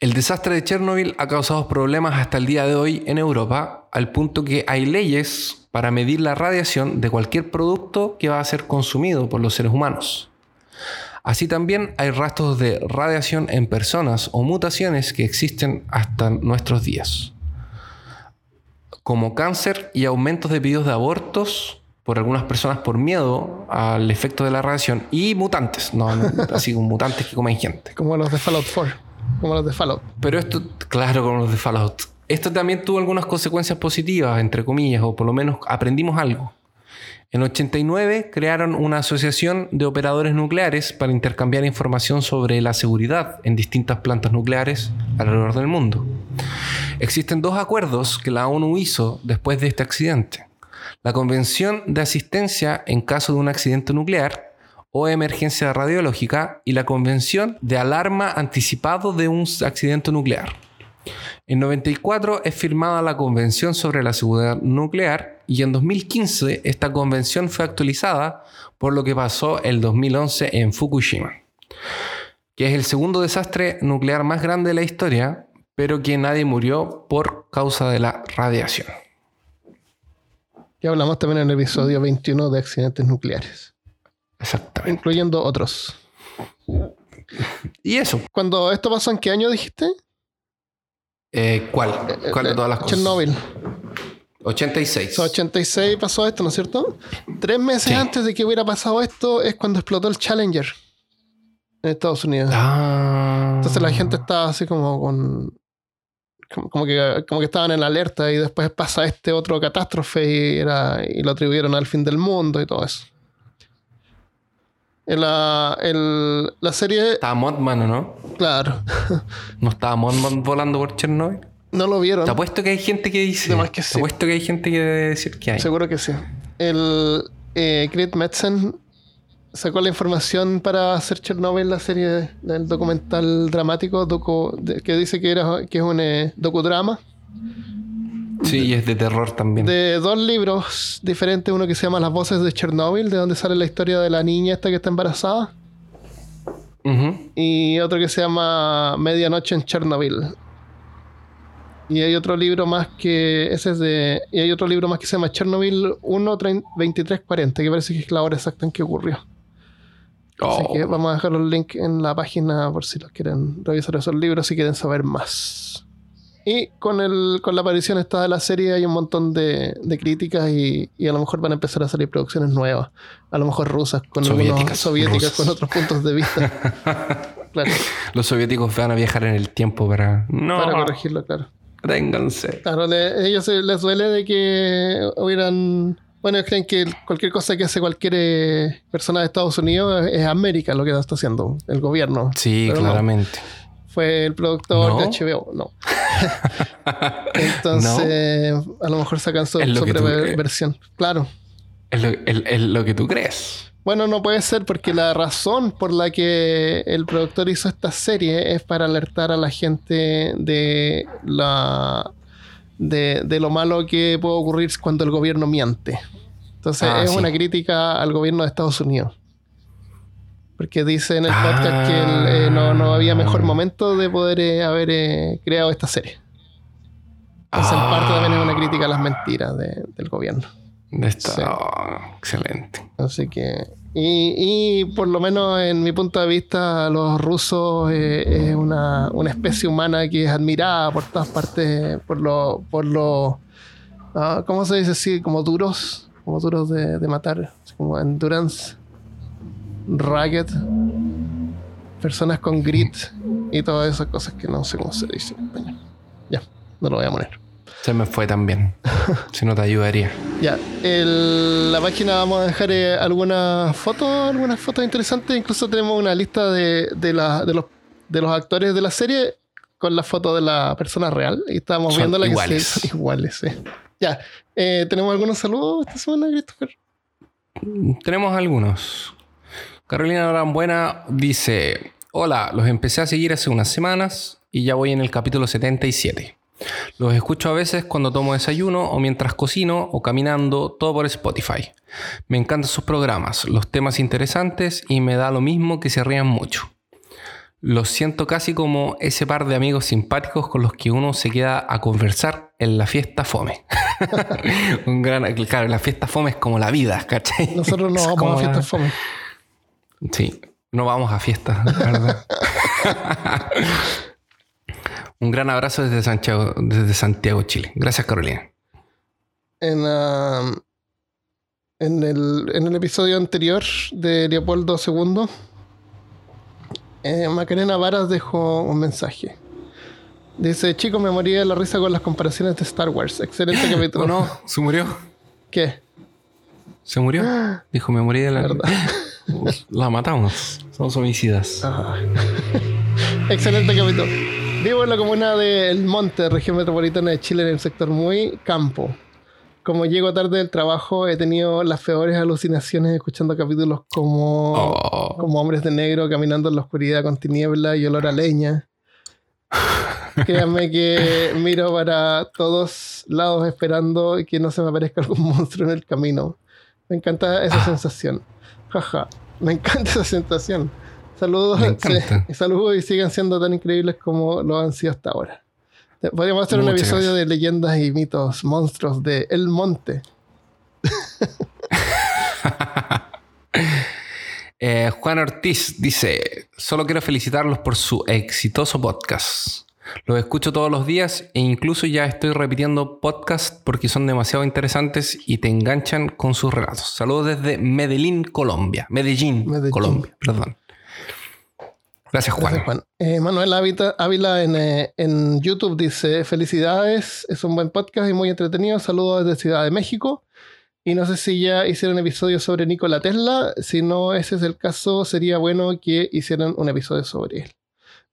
El desastre de Chernobyl ha causado problemas hasta el día de hoy en Europa, al punto que hay leyes para medir la radiación de cualquier producto que va a ser consumido por los seres humanos. Así también hay rastros de radiación en personas o mutaciones que existen hasta nuestros días como cáncer y aumentos de pedidos de abortos por algunas personas por miedo al efecto de la radiación y mutantes, no, así como mutantes que comen gente. Como los de Fallout 4. Como los de Fallout. Pero esto, claro, como los de Fallout. esto también tuvo algunas consecuencias positivas, entre comillas, o por lo menos aprendimos algo. En 89 crearon una asociación de operadores nucleares para intercambiar información sobre la seguridad en distintas plantas nucleares alrededor del mundo. Existen dos acuerdos que la ONU hizo después de este accidente. La Convención de Asistencia en caso de un accidente nuclear o emergencia radiológica y la Convención de Alarma Anticipado de un accidente nuclear. En 94 es firmada la Convención sobre la Seguridad Nuclear y en 2015 esta convención fue actualizada por lo que pasó el 2011 en Fukushima, que es el segundo desastre nuclear más grande de la historia, pero que nadie murió por causa de la radiación. Ya hablamos también en el episodio 21 de accidentes nucleares. Exactamente. Incluyendo otros. Y eso. Cuando esto pasó, ¿en qué año dijiste? Eh, ¿Cuál? ¿Cuál de todas las cosas? Chernobyl. 86. 86 pasó esto, ¿no es cierto? Tres meses antes de que hubiera pasado esto es cuando explotó el Challenger en Estados Unidos. Ah. Entonces la gente estaba así como con. Como, que, como que estaban en alerta y después pasa este otro catástrofe y, era, y lo atribuyeron al fin del mundo y todo eso. En la, la serie. Estaba Mothman, no? Claro. ¿No estaba Mothman volando por Chernobyl? No lo vieron. Te apuesto que hay gente que dice. que Te apuesto que hay gente que debe decir que hay. Seguro que sí. El eh, Metzen sacó la información para hacer Chernobyl, la serie del documental dramático que dice que, era, que es un eh, docudrama. Sí, y es de terror también. De dos libros diferentes, uno que se llama Las voces de Chernobyl, de donde sale la historia de la niña esta que está embarazada. Y otro que se llama Medianoche en Chernobyl. Y hay otro libro más que. Ese es de. Y hay otro libro más que se llama Chernobyl 1 2340, que parece que es la hora exacta en que ocurrió. Así que oh. vamos a dejar los links en la página por si los quieren revisar esos libros si quieren saber más. Y con, el, con la aparición esta de la serie hay un montón de, críticas y, a lo mejor van a empezar a salir producciones nuevas. A lo mejor rusas, con soviéticas, soviéticas con otros puntos de vista. Los soviéticos van a viajar en el tiempo para, para corregirlo, claro. Ténganse. Claro, a ellos les duele de que hubieran. Bueno, ellos creen que cualquier cosa que hace cualquier eh, persona de Estados Unidos es América lo que está haciendo el gobierno. Sí, claramente. Fue el productor de HBO, no. Entonces, a lo mejor sacan su, propia versión. Claro. es lo que tú crees. Bueno, no puede ser porque la razón por la que el productor hizo esta serie es para alertar a la gente de la de, lo malo que puede ocurrir cuando el gobierno miente. Entonces ah, es una crítica al gobierno de Estados Unidos. Porque dice en el podcast que eh, no, había mejor ah. momento de poder eh, haber eh, creado esta serie. Entonces, en parte también es una crítica a las mentiras del gobierno. Está excelente. Así que. Y, por lo menos en mi punto de vista, los rusos eh, es una, especie humana que es admirada por todas partes, por lo. Por lo ah, ¿Cómo se dice así? Como duros, como duros de, matar, como endurance, rugged, personas con grit y todas esas cosas que no sé cómo se dice en español. Ya, no lo voy a poner. Se me fue también. si no te ayudaría. Ya. En la página vamos a dejar eh, algunas fotos, algunas fotos interesantes. Incluso tenemos una lista de, de, la, de, los, de los actores de la serie con la foto de la persona real. Y estábamos viendo la iguales. Que iguales, sí. Ya. Eh, ¿Tenemos algunos saludos esta semana, Christopher? Tenemos algunos. Carolina Buena dice: Hola, los empecé a seguir hace unas semanas y ya voy en el capítulo 77. Los escucho a veces cuando tomo desayuno o mientras cocino o caminando, todo por Spotify. Me encantan sus programas, los temas interesantes y me da lo mismo que se rían mucho. Los siento casi como ese par de amigos simpáticos con los que uno se queda a conversar en la fiesta fome. Un gran, claro, la fiesta fome es como la vida, ¿cachai? Nosotros no vamos a fiesta fome. Sí, no vamos a fiestas, ¿verdad? Un gran abrazo desde Santiago, desde Santiago, Chile. Gracias, Carolina. En, um, en, el, episodio anterior de Leopoldo II, eh, Macarena Varas dejó un mensaje. Dice, chicos, me morí de la risa con las comparaciones de Star Wars. Excelente capítulo. ¿O no? ¿Se murió? ¿Qué? ¿Se murió? Dijo, me morí de la... ¿Verdad? La matamos. Somos homicidas. Ah. Excelente capítulo. Vivo en la comuna de El Monte, región metropolitana de Chile, en el sector muy campo. Como llego tarde del trabajo, he tenido las peores alucinaciones escuchando capítulos como, Oh. como Hombres de Negro caminando en la oscuridad con tiniebla y olor a leña. Créanme que miro para todos lados esperando que no se me aparezca algún monstruo en el camino. Me encanta esa sensación. Jaja, me encanta esa sensación. Saludos, sí, saludos y sigan siendo tan increíbles como lo han sido hasta ahora. Podríamos hacer un episodio gracias. de leyendas y mitos, monstruos de El Monte. Eh, Juan Ortiz dice: Solo quiero felicitarlos por su exitoso podcast. Los escucho todos los días e incluso ya estoy repitiendo podcast porque son demasiado interesantes y te enganchan con sus relatos. Saludos desde Medellín, Colombia. Medellín, Medellín. Colombia, perdón. Gracias, Juan. Gracias, Juan. Eh, Manuel Ávila, en, eh, en YouTube dice: Felicidades, es un buen podcast y muy entretenido. Saludos desde Ciudad de México. Y no sé si ya hicieron episodio sobre Nikola Tesla. Si no ese es el caso, sería bueno que hicieran un episodio sobre él.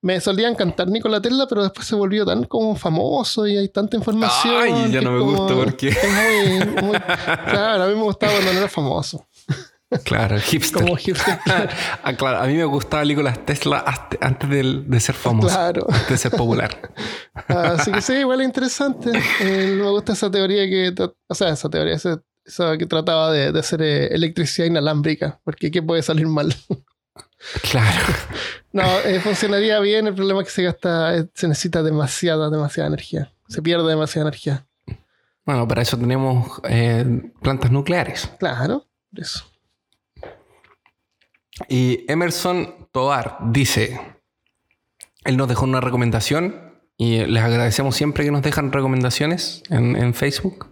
Me solía encantar Nikola Tesla, pero después se volvió tan como famoso y hay tanta información. Ay, ya no me como- gusta porque- es muy- muy- claro, a mí me gustaba cuando no era famoso. Claro, hipster. Como hipster. Ah, claro, a mí me gustaba Nikola Tesla antes de, de ser famoso, Claro. de ser popular. Así que sí, igual es interesante. Eh, me gusta esa teoría que, o sea, esa teoría, esa, esa que trataba de, de hacer eh, electricidad inalámbrica, porque ¿qué puede salir mal? Claro. No, eh, funcionaría bien, el problema es que se gasta, eh, se necesita demasiada, demasiada energía. Se pierde demasiada energía. Bueno, para eso tenemos plantas nucleares. Claro, por eso. Y Emerson Tovar dice, él nos dejó una recomendación y les agradecemos siempre que nos dejan recomendaciones en, Facebook.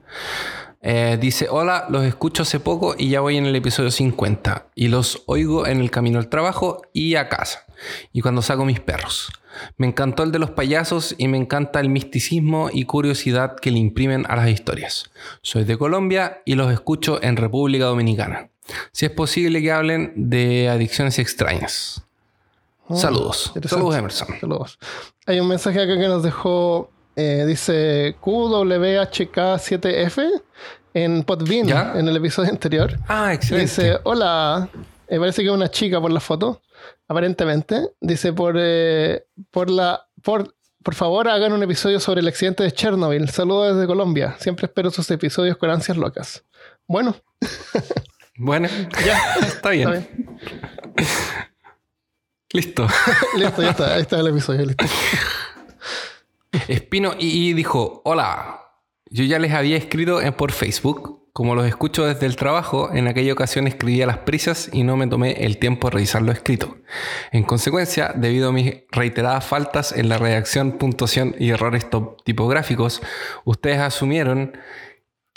Eh, dice, hola, los escucho hace poco y ya voy en el episodio 50 y los oigo en el camino al trabajo y a casa y cuando saco mis perros. Me encantó el de los payasos y me encanta el misticismo y curiosidad que le imprimen a las historias. Soy de Colombia y los escucho en República Dominicana. Si es posible que hablen de adicciones extrañas. Ah, Saludos. Saludos, Emerson. Saludos. Hay un mensaje acá que nos dejó, eh, dice QWHK7F en Podbean, ¿Ya? en el episodio anterior. Ah, excelente. Dice, hola, me parece que es una chica por la foto, aparentemente. Dice, por, eh, por la... Por, por favor, hagan un episodio sobre el accidente de Chernobyl. Saludos desde Colombia. Siempre espero sus episodios con ansias locas. Bueno, Bueno, ya, está bien. está bien. Listo. Listo, ya está. Ahí está el episodio. Listo. Espino y, dijo, hola, yo ya les había escrito en, por Facebook. Como los escucho desde el trabajo, en aquella ocasión escribí a las prisas y no me tomé el tiempo de revisar lo escrito. En consecuencia, debido a mis reiteradas faltas en la redacción, puntuación y errores tipográficos, ustedes asumieron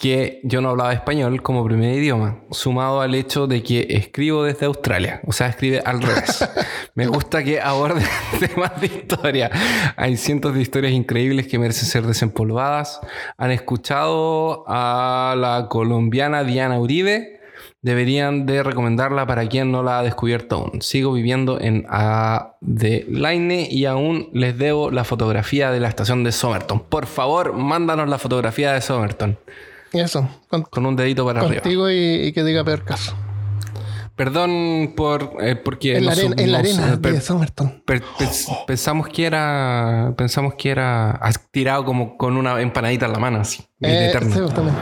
que yo no hablaba español como primer idioma, sumado al hecho de que escribo desde Australia, o sea, escribe al revés. Me gusta que aborde temas de historia. Hay cientos de historias increíbles que merecen ser desempolvadas. ¿Han escuchado a la colombiana Diana Uribe? Deberían de recomendarla para quien no la ha descubierto aún. Sigo viviendo en Adelaine y aún les debo la fotografía de la estación de Somerton. Por favor, mándanos la fotografía de Somerton. Y eso, con- Con un dedito para arriba. contigo y, y que diga peor caso. Perdón por eh, porque En la, arena, en la arena per- de Somerton. per- pensamos que era pensamos que era tirado como con una empanadita en la mano así Eh, sí, también.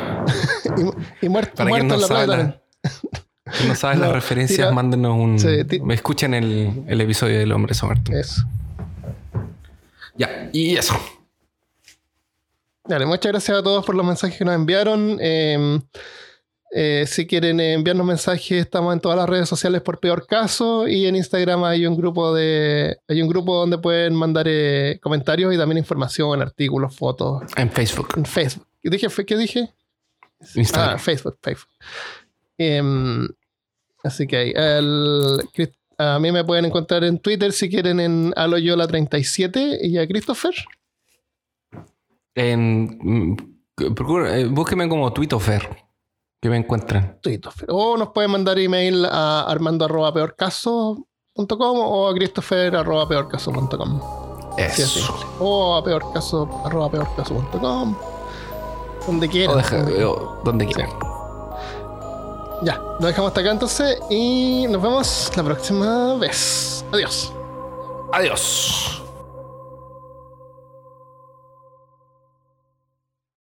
y, y muerto, Para quien muerto no en la sabe playa la- no sabes las referencias, tira- mándenos un. Sí, ti- escuchen el, el episodio del hombre Somerton. Eso. Ya, y eso. Dale, muchas gracias a todos por los mensajes que nos enviaron. Eh, eh, si quieren enviarnos mensajes, estamos en todas las redes sociales por peor caso y en Instagram hay un grupo de hay un grupo donde pueden mandar eh, comentarios y también información, artículos, fotos En Facebook. en Facebook. ¿Qué dije? ¿Qué dije? Instagram. Ah, Facebook, Facebook. Em, así que ahí, el- a mí me pueden encontrar en Twitter si quieren en aloyola37 y a Christopher. En, mm, procura- eh, búsqueme como Twitofer, que me encuentren. O nos pueden mandar email a armando.peorcaso.com o a christopher.peorcaso.com. Eso. simple. O a peorcaso.peorcaso.com. Donde quieran. O deja- donde o donde quieran. Ya, lo dejamos hasta acá entonces y nos vemos la próxima vez. Adiós. Adiós.